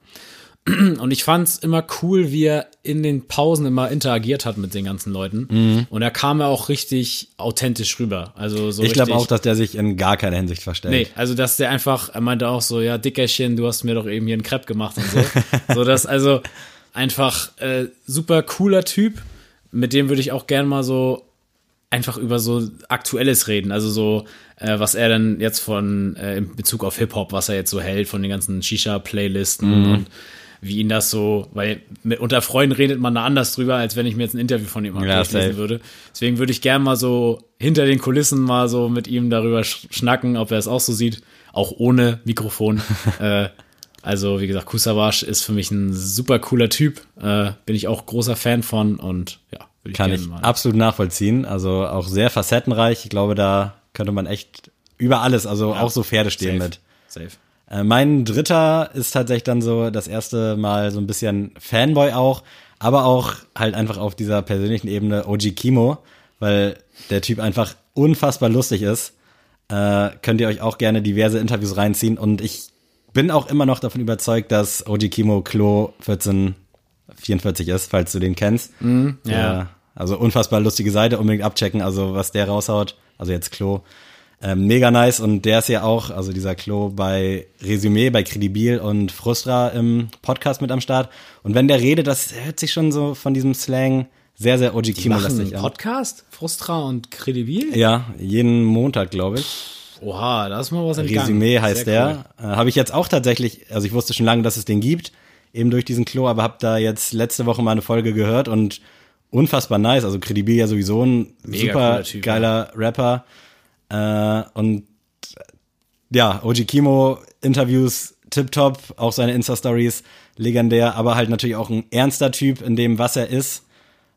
Und ich fand's immer cool, wie er in den Pausen immer interagiert hat mit den ganzen Leuten. Und er kam ja auch richtig authentisch rüber. Also so Mhm. Ich glaube auch, dass der sich in gar keiner Hinsicht verstellt. Nee, also dass der einfach, er meinte auch so, ja, Dickerchen, du hast mir doch eben hier einen Crepe gemacht und so. so dass also einfach äh, super cooler Typ, mit dem würde ich auch gern mal so einfach über so Aktuelles reden. Also so, äh, was er dann jetzt von, äh, in Bezug auf Hip-Hop, was er jetzt so hält von den ganzen Shisha-Playlisten Mhm. und wie ihn das so, weil mit, unter Freunden redet man da anders drüber, als wenn ich mir jetzt ein Interview von ihm mal Ja, safe. würde. Deswegen würde ich gern mal so hinter den Kulissen mal so mit ihm darüber sch schnacken, ob er es auch so sieht, auch ohne Mikrofon. äh, also wie gesagt, Kusavasch ist für mich ein super cooler Typ, äh, bin ich auch großer Fan von und ja, ich Kann ich mal. absolut nachvollziehen. Also auch sehr facettenreich. Ich glaube, da könnte man echt über alles, also auch so Pferde stehen Safe. mit. Safe. Äh, mein dritter ist tatsächlich dann so das erste Mal so ein bisschen Fanboy auch, aber auch halt einfach auf dieser persönlichen Ebene OG Kimo, weil der Typ einfach unfassbar lustig ist. Äh, könnt ihr euch auch gerne diverse Interviews reinziehen und ich bin auch immer noch davon überzeugt, dass OG Kimo Klo 1444 ist, falls du den kennst. ja. Äh, also unfassbar lustige Seite, unbedingt abchecken, also was der raushaut, also jetzt Klo. Ähm, mega nice und der ist ja auch, also dieser Klo bei Resümee, bei Credibil und Frustra im Podcast mit am Start. Und wenn der redet, das hört sich schon so von diesem Slang sehr, sehr OG Kimo-lastig an. Podcast? Frustra und Credibil? Ja, jeden Montag, glaube ich. Oha, da ist mal was entgangen. Resümee heißt Sehr der. Äh, habe ich jetzt auch tatsächlich, also ich wusste schon lange, dass es den gibt, eben durch diesen Klo, aber habe da jetzt letzte Woche mal eine Folge gehört und unfassbar nice. Also Credibil ja sowieso ein Mega super Typ, geiler Rapper. Äh, und ja, OG Kimo Interviews tipptopp, auch seine Insta-Stories legendär, aber halt natürlich auch ein ernster Typ in dem, was er ist.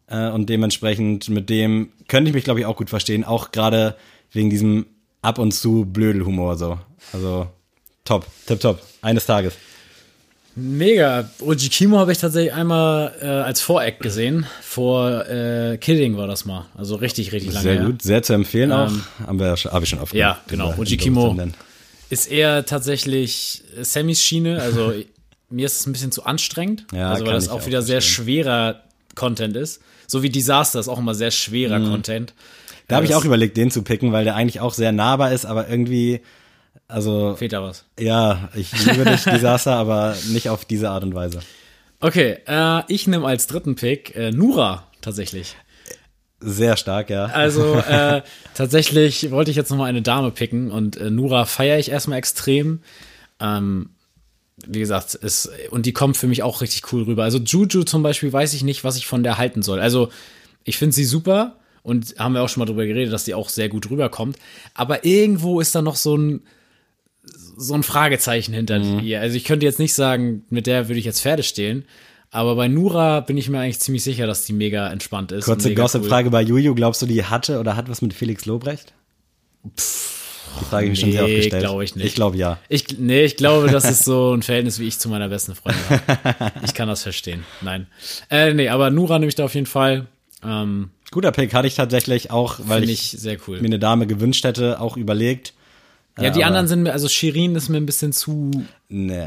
Äh, und dementsprechend mit dem könnte ich mich, glaube ich, auch gut verstehen. Auch gerade wegen diesem ab und zu Blödelhumor so. Also top, tipptopp. Eines Tages. Mega. Oji Kimo habe ich tatsächlich einmal äh, als Voreck gesehen. Vor äh, Kidding war das mal. Also richtig, richtig lange. Sehr gut, sehr zu empfehlen auch. Haben wir habe ich schon oft Ja, genau. Oji Kimo ist eher tatsächlich Sammys Schiene. Also mir ist es ein bisschen zu anstrengend. Ja, also weil das auch auch wieder sehr verstehen. schwerer Content ist. So wie Disaster ist auch immer sehr schwerer Content. Mhm. Da habe ich auch überlegt, den zu picken, weil der eigentlich auch sehr nahbar ist, aber irgendwie, also Fehlt da was. ja, ich liebe dich, Disaster, aber nicht auf diese Art und Weise. Okay, äh, ich nehme als dritten Pick äh, Nura tatsächlich. Sehr stark, ja. Also äh, tatsächlich wollte ich jetzt noch mal eine Dame picken und äh, Nura feiere ich erstmal extrem. Ähm, wie gesagt, ist, und die kommt für mich auch richtig cool rüber. Also Juju zum Beispiel weiß ich nicht, was ich von der halten soll. Also ich finde sie super und haben wir auch schon mal drüber geredet, dass die auch sehr gut rüberkommt. Aber irgendwo ist da noch so ein so ein Fragezeichen hinter Mhm. ihr. Also ich könnte jetzt nicht sagen, mit der würde ich jetzt Pferde stehlen. Aber bei Nura bin ich mir eigentlich ziemlich sicher, dass die mega entspannt ist. Kurze Gossip-Frage bei Juju, glaubst du, die hatte oder hat was mit Felix Lobrecht? Die Frage habe ich mir schon sehr oft Nee, gestellt. glaube ich nicht. Ich glaube ja. Ich, nee, ich glaube, das ist so ein Verhältnis, wie ich zu meiner besten Freundin habe. Ich kann das verstehen. Nein. Äh, nee, aber Nura nehme ich da auf jeden Fall. Ähm, Guter Pick hatte ich tatsächlich auch, weil ich, ich sehr cool. mir eine Dame gewünscht hätte, auch überlegt. Ja, die anderen sind mir, also Shirin ist mir ein bisschen zu, Nee,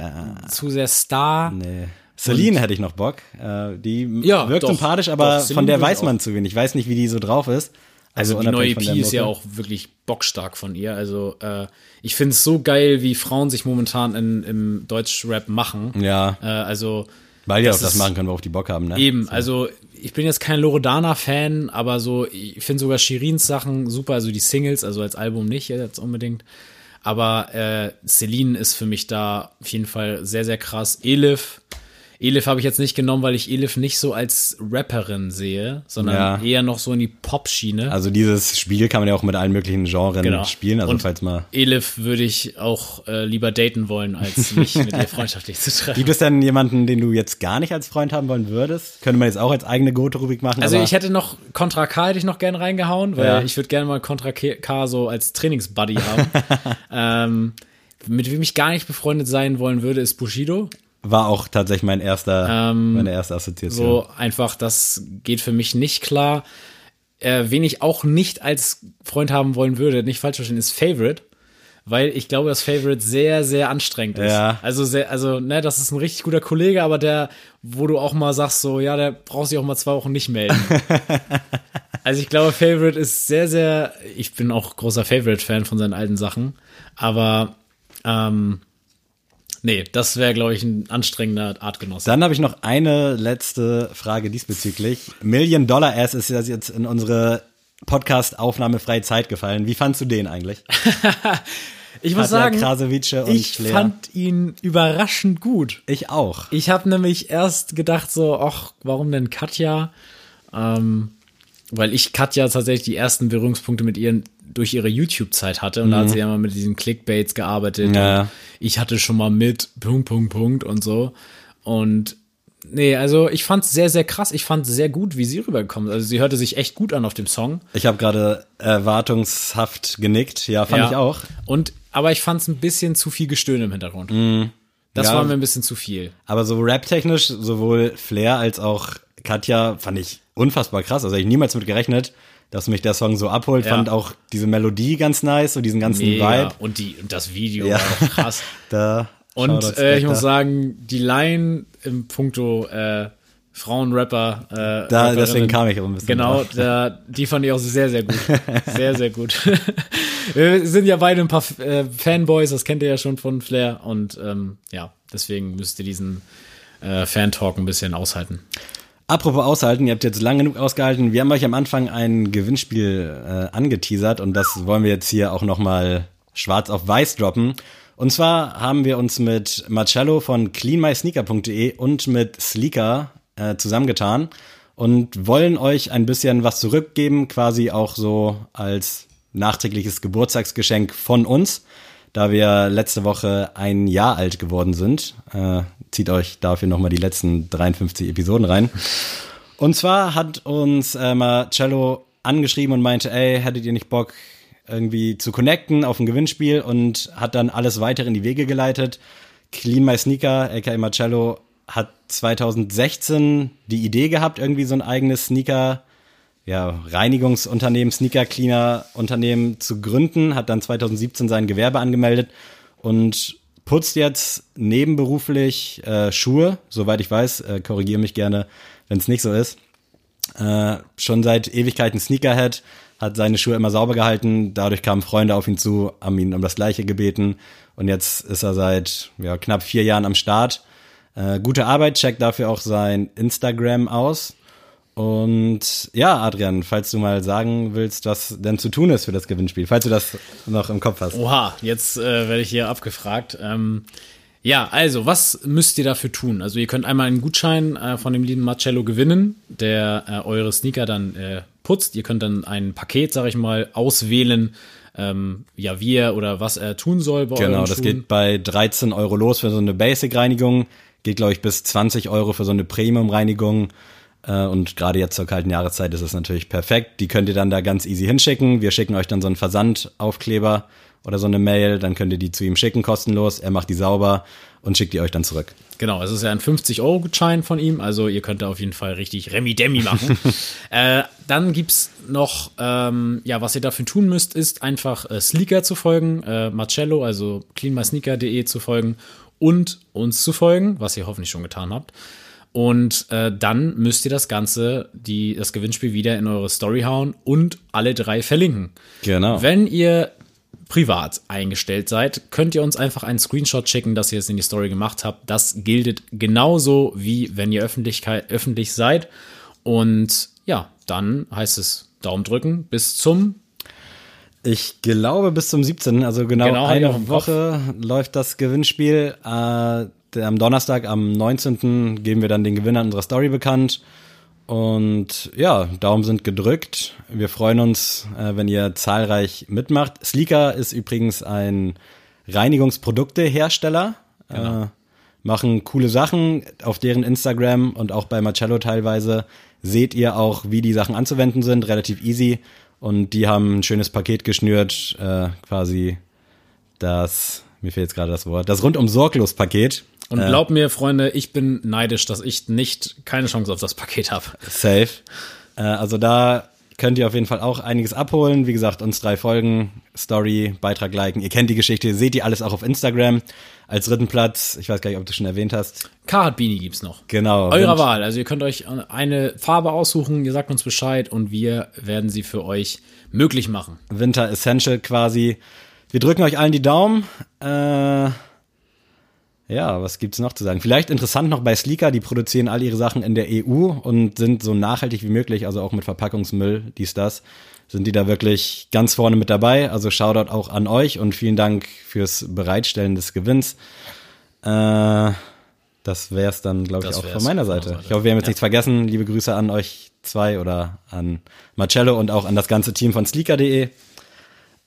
zu sehr Star. nee. Celine hätte ich noch Bock. Äh, die Ja, wirkt doch. sympathisch, aber Doch, von der weiß man zu wenig. Ich weiß nicht, wie die so drauf ist. Also, die neue EP ist ja auch wirklich bockstark von ihr. Also äh, ich finde es so geil, wie Frauen sich momentan in, im Deutschrap machen. Ja, Äh, also weil die auch das machen können, worauf die Bock haben, ne? Eben, also ich bin jetzt kein Loredana-Fan, aber so, ich finde sogar Shirins Sachen super, also die Singles, also als Album nicht jetzt unbedingt. Aber äh, Celine ist für mich da auf jeden Fall sehr, sehr krass. Elif. Elif habe ich jetzt nicht genommen, weil ich Elif nicht so als Rapperin sehe, sondern Ja. eher noch so in die Pop-Schiene. Also dieses Spiel kann man ja auch mit allen möglichen Genres Genau. spielen. Also Und- falls mal. Elif würde ich auch äh, lieber daten wollen, als mich mit ihr freundschaftlich zu treffen. Gibt es denn jemanden, den du jetzt gar nicht als Freund haben wollen würdest? Könnte man jetzt auch als eigene Goto-Rubrik machen? Also ich hätte noch Contra K hätte ich noch gern reingehauen, weil Ja. ich würde gerne mal Contra K so als Trainingsbuddy haben. ähm, mit wem ich gar nicht befreundet sein wollen würde, ist Bushido. War auch tatsächlich mein erster, Ähm, meine erste Assoziation. So einfach, das geht für mich nicht klar. Äh, wen ich auch nicht als Freund haben wollen würde, nicht falsch verstehen, ist Favorite. Weil ich glaube, dass Favorite sehr, sehr anstrengend ist. Ja. Also, sehr, also, ne, das ist ein richtig guter Kollege, aber der, wo du auch mal sagst, so, ja, der braucht sich auch mal zwei Wochen nicht melden. also, ich glaube, Favorite ist sehr, sehr, ich bin auch großer Favorite-Fan von seinen alten Sachen, aber, ähm, nee, das wäre, glaube ich, ein anstrengender Artgenosse. Dann habe ich noch eine letzte Frage diesbezüglich. Million Dollar Ass ist ja jetzt in unsere Podcast-Aufnahme freie Zeit gefallen. Wie fandst du den eigentlich? Ich muss sagen, ich Flair. fand ihn überraschend gut. Ich auch. Ich habe nämlich erst gedacht so, ach, warum denn Katja? Ähm, weil ich Katja tatsächlich die ersten Berührungspunkte mit ihr durch ihre YouTube-Zeit hatte und da hat sie ja mal mit diesen Clickbaits gearbeitet. Mhm. Ja. Ich hatte schon mal mit Punkt, Punkt, Punkt und so. Und nee, also ich fand sehr, sehr krass. Ich fand sehr gut, wie sie rübergekommen ist. Also sie hörte sich echt gut an auf dem Song. Ich habe gerade erwartungshaft genickt. Ja, fand Ja. ich auch. Und, aber ich fand es ein bisschen zu viel Gestöhne im Hintergrund. Das Mhm. Ja. war mir ein bisschen zu viel. Aber so rap-technisch, sowohl Flair als auch Katja fand ich unfassbar krass. Also ich niemals mit gerechnet, dass mich der Song so abholt. Ja. Fand auch diese Melodie ganz nice, so diesen ganzen Mega. Vibe. Und, die, und das Video Ja. war auch krass. Da Und äh, ich muss sagen, die Line im Puncto äh, Frauenrapper. Äh, Da, deswegen kam ich auch ein bisschen Genau, drauf. der, die fand ich auch sehr, sehr gut. Sehr, sehr gut. Wir sind ja beide ein paar äh, Fanboys, das kennt ihr ja schon von Flair. Und ähm, ja, deswegen müsst ihr diesen äh, Fan-Talk ein bisschen aushalten. Apropos aushalten, ihr habt jetzt lang genug ausgehalten. Wir haben euch am Anfang ein Gewinnspiel äh, angeteasert und das wollen wir jetzt hier auch nochmal schwarz auf weiß droppen. Und zwar haben wir uns mit Marcello von cleanmysneaker.de und mit Sleeker äh, zusammengetan und wollen euch ein bisschen was zurückgeben, quasi auch so als nachträgliches Geburtstagsgeschenk von uns, da wir letzte Woche ein Jahr alt geworden sind. Äh, zieht euch dafür nochmal die letzten 53 Episoden rein. Und zwar hat uns äh, Marcello angeschrieben und meinte, ey, hättet ihr nicht Bock, irgendwie zu connecten auf ein Gewinnspiel und hat dann alles weiter in die Wege geleitet. Clean My Sneaker, aka Marcello, hat 2016 die Idee gehabt, irgendwie so ein eigenes Sneaker, ja, Reinigungsunternehmen, Sneaker Cleaner Unternehmen zu gründen, hat dann 2017 sein Gewerbe angemeldet und putzt jetzt nebenberuflich äh, Schuhe, soweit ich weiß, äh, korrigiere mich gerne, wenn es nicht so ist. Äh, schon seit Ewigkeiten Sneakerhead, hat seine Schuhe immer sauber gehalten, dadurch kamen Freunde auf ihn zu, haben ihn um das Gleiche gebeten und jetzt ist er seit ja, knapp vier Jahren am Start. Äh, gute Arbeit, checkt dafür auch sein Instagram aus. Und ja, Adrian, falls du mal sagen willst, was denn zu tun ist für das Gewinnspiel, falls du das noch im Kopf hast. Oha, jetzt äh, werde ich hier abgefragt. Ähm, ja, also, was müsst ihr dafür tun? Also, ihr könnt einmal einen Gutschein äh, von dem lieben Marcello gewinnen, der äh, eure Sneaker dann äh, putzt. Ihr könnt dann ein Paket, sag ich mal, auswählen, ähm, ja, wie er oder was er tun soll bei Genau, das Schuhen. geht bei 13 Euro los für so eine Basic-Reinigung, geht, glaube ich, bis 20 Euro für so eine Premium-Reinigung. Äh, und gerade jetzt zur kalten Jahreszeit ist es natürlich perfekt. Die könnt ihr dann da ganz easy hinschicken. Wir schicken euch dann so einen Versandaufkleber oder so eine Mail. Dann könnt ihr die zu ihm schicken, kostenlos. Er macht die sauber und schickt die euch dann zurück. Genau, es ist ja ein 50-Euro-Gutschein von ihm, also ihr könnt da auf jeden Fall richtig Remi-Demi machen. äh, dann gibt's noch, ähm, ja, was ihr dafür tun müsst, ist einfach äh, Sleeker zu folgen, äh, Marcello, also cleanmysneaker.de zu folgen und uns zu folgen, was ihr hoffentlich schon getan habt. Und äh, dann müsst ihr das Ganze, die, das Gewinnspiel wieder in eure Story hauen und alle drei verlinken. Genau. Wenn ihr privat eingestellt seid, könnt ihr uns einfach einen Screenshot schicken, dass ihr es in die Story gemacht habt. Das gilt genauso wie wenn ihr Öffentlichkeit, öffentlich seid. Und ja, dann heißt es Daumen drücken bis zum ich glaube bis zum 17. Also genau, genau eine Woche läuft das Gewinnspiel. Äh, am Donnerstag, am 19. geben wir dann den Gewinner unserer Story bekannt. Und ja, Daumen sind gedrückt. Wir freuen uns, äh, wenn ihr zahlreich mitmacht. Sleeker ist übrigens ein Reinigungsproduktehersteller. Genau. Äh, machen coole Sachen auf deren Instagram und auch bei Marcello teilweise seht ihr auch, wie die Sachen anzuwenden sind, relativ easy. Und die haben ein schönes Paket geschnürt, äh, quasi das, mir fehlt jetzt gerade das Wort, das rundum sorglos Paket. Und äh, glaub mir, Freunde, ich bin neidisch, dass ich nicht keine Chance auf das Paket habe. Safe. Äh, also da könnt ihr auf jeden Fall auch einiges abholen. Wie gesagt, uns drei Folgen, Story, Beitrag liken. Ihr kennt die Geschichte, seht ihr alles auch auf Instagram. Als dritten Platz, ich weiß gar nicht, ob du schon erwähnt hast. Carhartt Beanie gibt's noch. Genau. Eurer Wahl. Also ihr könnt euch eine Farbe aussuchen, ihr sagt uns Bescheid und wir werden sie für euch möglich machen. Winter Essential quasi. Wir drücken euch allen die Daumen. Äh ja, was gibt's noch zu sagen? Vielleicht interessant noch bei Sleeker, die produzieren all ihre Sachen in der EU und sind so nachhaltig wie möglich, also auch mit Verpackungsmüll, dies, das, sind die da wirklich ganz vorne mit dabei. Also Shoutout auch an euch und vielen Dank fürs Bereitstellen des Gewinns. Äh, das wär's dann, glaube ich, auch von meiner Seite. Seite. Ich hoffe, wir haben jetzt ja. nichts vergessen. Liebe Grüße an euch zwei oder an Marcello und auch an das ganze Team von Sleeker.de. Äh,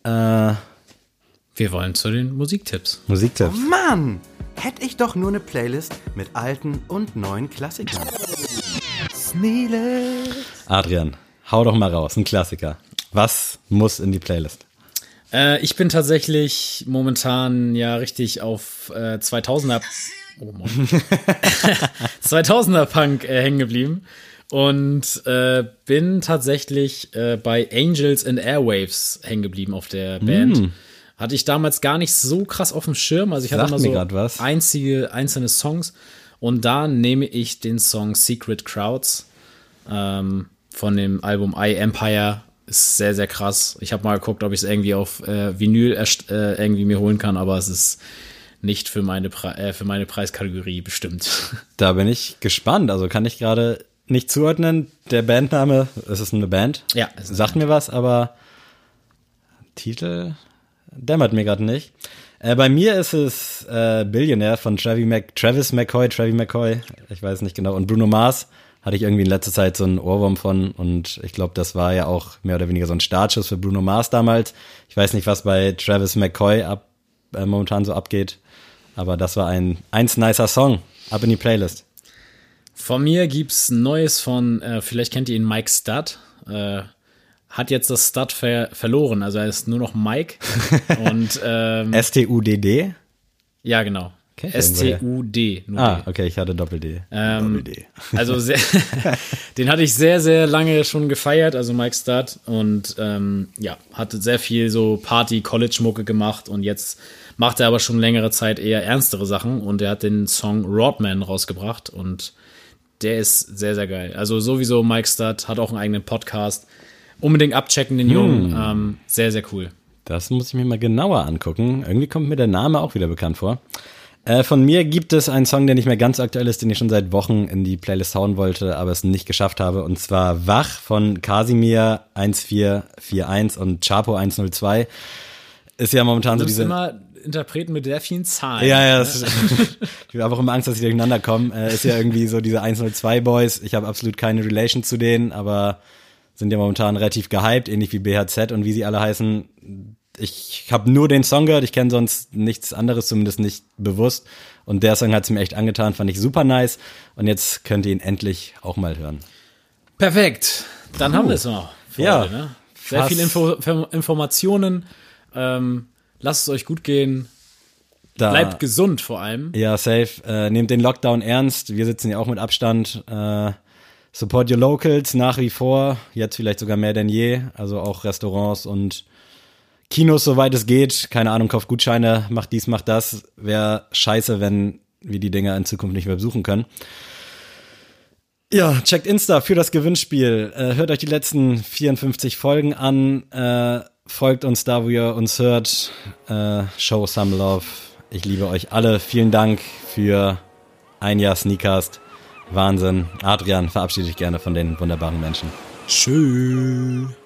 wir wollen zu den Musiktipps. Musiktipps. Oh Mann! Hätte ich doch nur eine Playlist mit alten und neuen Klassikern. Sneelist. Adrian, hau doch mal raus, ein Klassiker. Was muss in die Playlist? Äh, ich bin tatsächlich momentan ja richtig auf äh, 2000er, oh 2000er Punk äh, hängen geblieben und äh, bin tatsächlich äh, bei Angels and Airwaves hängen geblieben auf der Band. Mm. Hatte ich damals gar nicht so krass auf dem Schirm. Also ich hatte Sagt immer so einzige einzelne Songs. Und da nehme ich den Song Secret Crowds ähm, von dem Album I Empire. Ist sehr, sehr krass. Ich habe mal geguckt, ob ich es irgendwie auf äh, Vinyl äh, irgendwie mir holen kann, aber es ist nicht für meine, Pre äh, für meine Preiskategorie bestimmt. Da bin ich gespannt. Also kann ich gerade nicht zuordnen. Der Bandname, es ist eine Band. Ja. Sagt Band. mir was, aber Titel dämmert mir gerade nicht. Äh, bei mir ist es äh, Billionaire von Travis, Mac Travis McCoy, Travis McCoy, ich weiß nicht genau, und Bruno Mars hatte ich irgendwie in letzter Zeit so einen Ohrwurm von und ich glaube, das war ja auch mehr oder weniger so ein Startschuss für Bruno Mars damals. Ich weiß nicht, was bei Travis McCoy ab, äh, momentan so abgeht, aber das war ein eins nicer Song. Ab in die Playlist. Von mir gibt's Neues von, äh, vielleicht kennt ihr ihn Mike Stud. Äh, hat jetzt das Stud ver verloren. Also er ist nur noch Mike. und ähm, S-T-U-D-D? Ja, genau. S-T-U-D. Ah, okay, ich hatte Doppel-D. Ähm, Doppel-D. Also sehr, den hatte ich sehr, sehr lange schon gefeiert, also Mike Stud. Und ähm, ja, hatte sehr viel so Party-College-Mucke gemacht und jetzt macht er aber schon längere Zeit eher ernstere Sachen und er hat den Song Rodman rausgebracht und der ist sehr, sehr geil. Also sowieso Mike Stud hat auch einen eigenen Podcast. Unbedingt abchecken den Jungen. Ähm, sehr, sehr cool. Das muss ich mir mal genauer angucken. Irgendwie kommt mir der Name auch wieder bekannt vor. Äh, von mir gibt es einen Song, der nicht mehr ganz aktuell ist, den ich schon seit Wochen in die Playlist hauen wollte, aber es nicht geschafft habe. Und zwar Wach von Casimir 1441 und Chapo 102. Ist ja momentan Du so diese. immer Interpreten mit sehr vielen Zahlen. Ja, ja, das, ich habe auch immer Angst, dass sie durcheinander kommen. Äh, ist ja irgendwie so diese 102 Boys. Ich habe absolut keine Relation zu denen, aber sind ja momentan relativ gehypt, ähnlich wie BHZ und wie sie alle heißen. Ich habe nur den Song gehört, ich kenne sonst nichts anderes, zumindest nicht bewusst. Und der Song hat es mir echt angetan, fand ich super nice. Und jetzt könnt ihr ihn endlich auch mal hören. Perfekt. Dann haben wir es noch. Ja, heute, ne? Sehr viele Info Informationen. Ähm, lasst es euch gut gehen. Da, Bleibt gesund vor allem. Ja, safe. Äh, nehmt den Lockdown ernst. Wir sitzen ja auch mit Abstand. Äh, support your locals nach wie vor. Jetzt vielleicht sogar mehr denn je. Also auch Restaurants und Kinos, soweit es geht. Keine Ahnung, kauft Gutscheine, macht dies, macht das. Wäre scheiße, wenn wir die Dinger in Zukunft nicht mehr besuchen können. Ja, checkt Insta für das Gewinnspiel. Äh, hört euch die letzten 54 Folgen an. Äh, folgt uns da, wo ihr uns hört. Äh, show some love. Ich liebe euch alle. Vielen Dank für ein Jahr Sneakcast. Wahnsinn. Adrian, verabschiede dich gerne von den wunderbaren Menschen. Tschüss.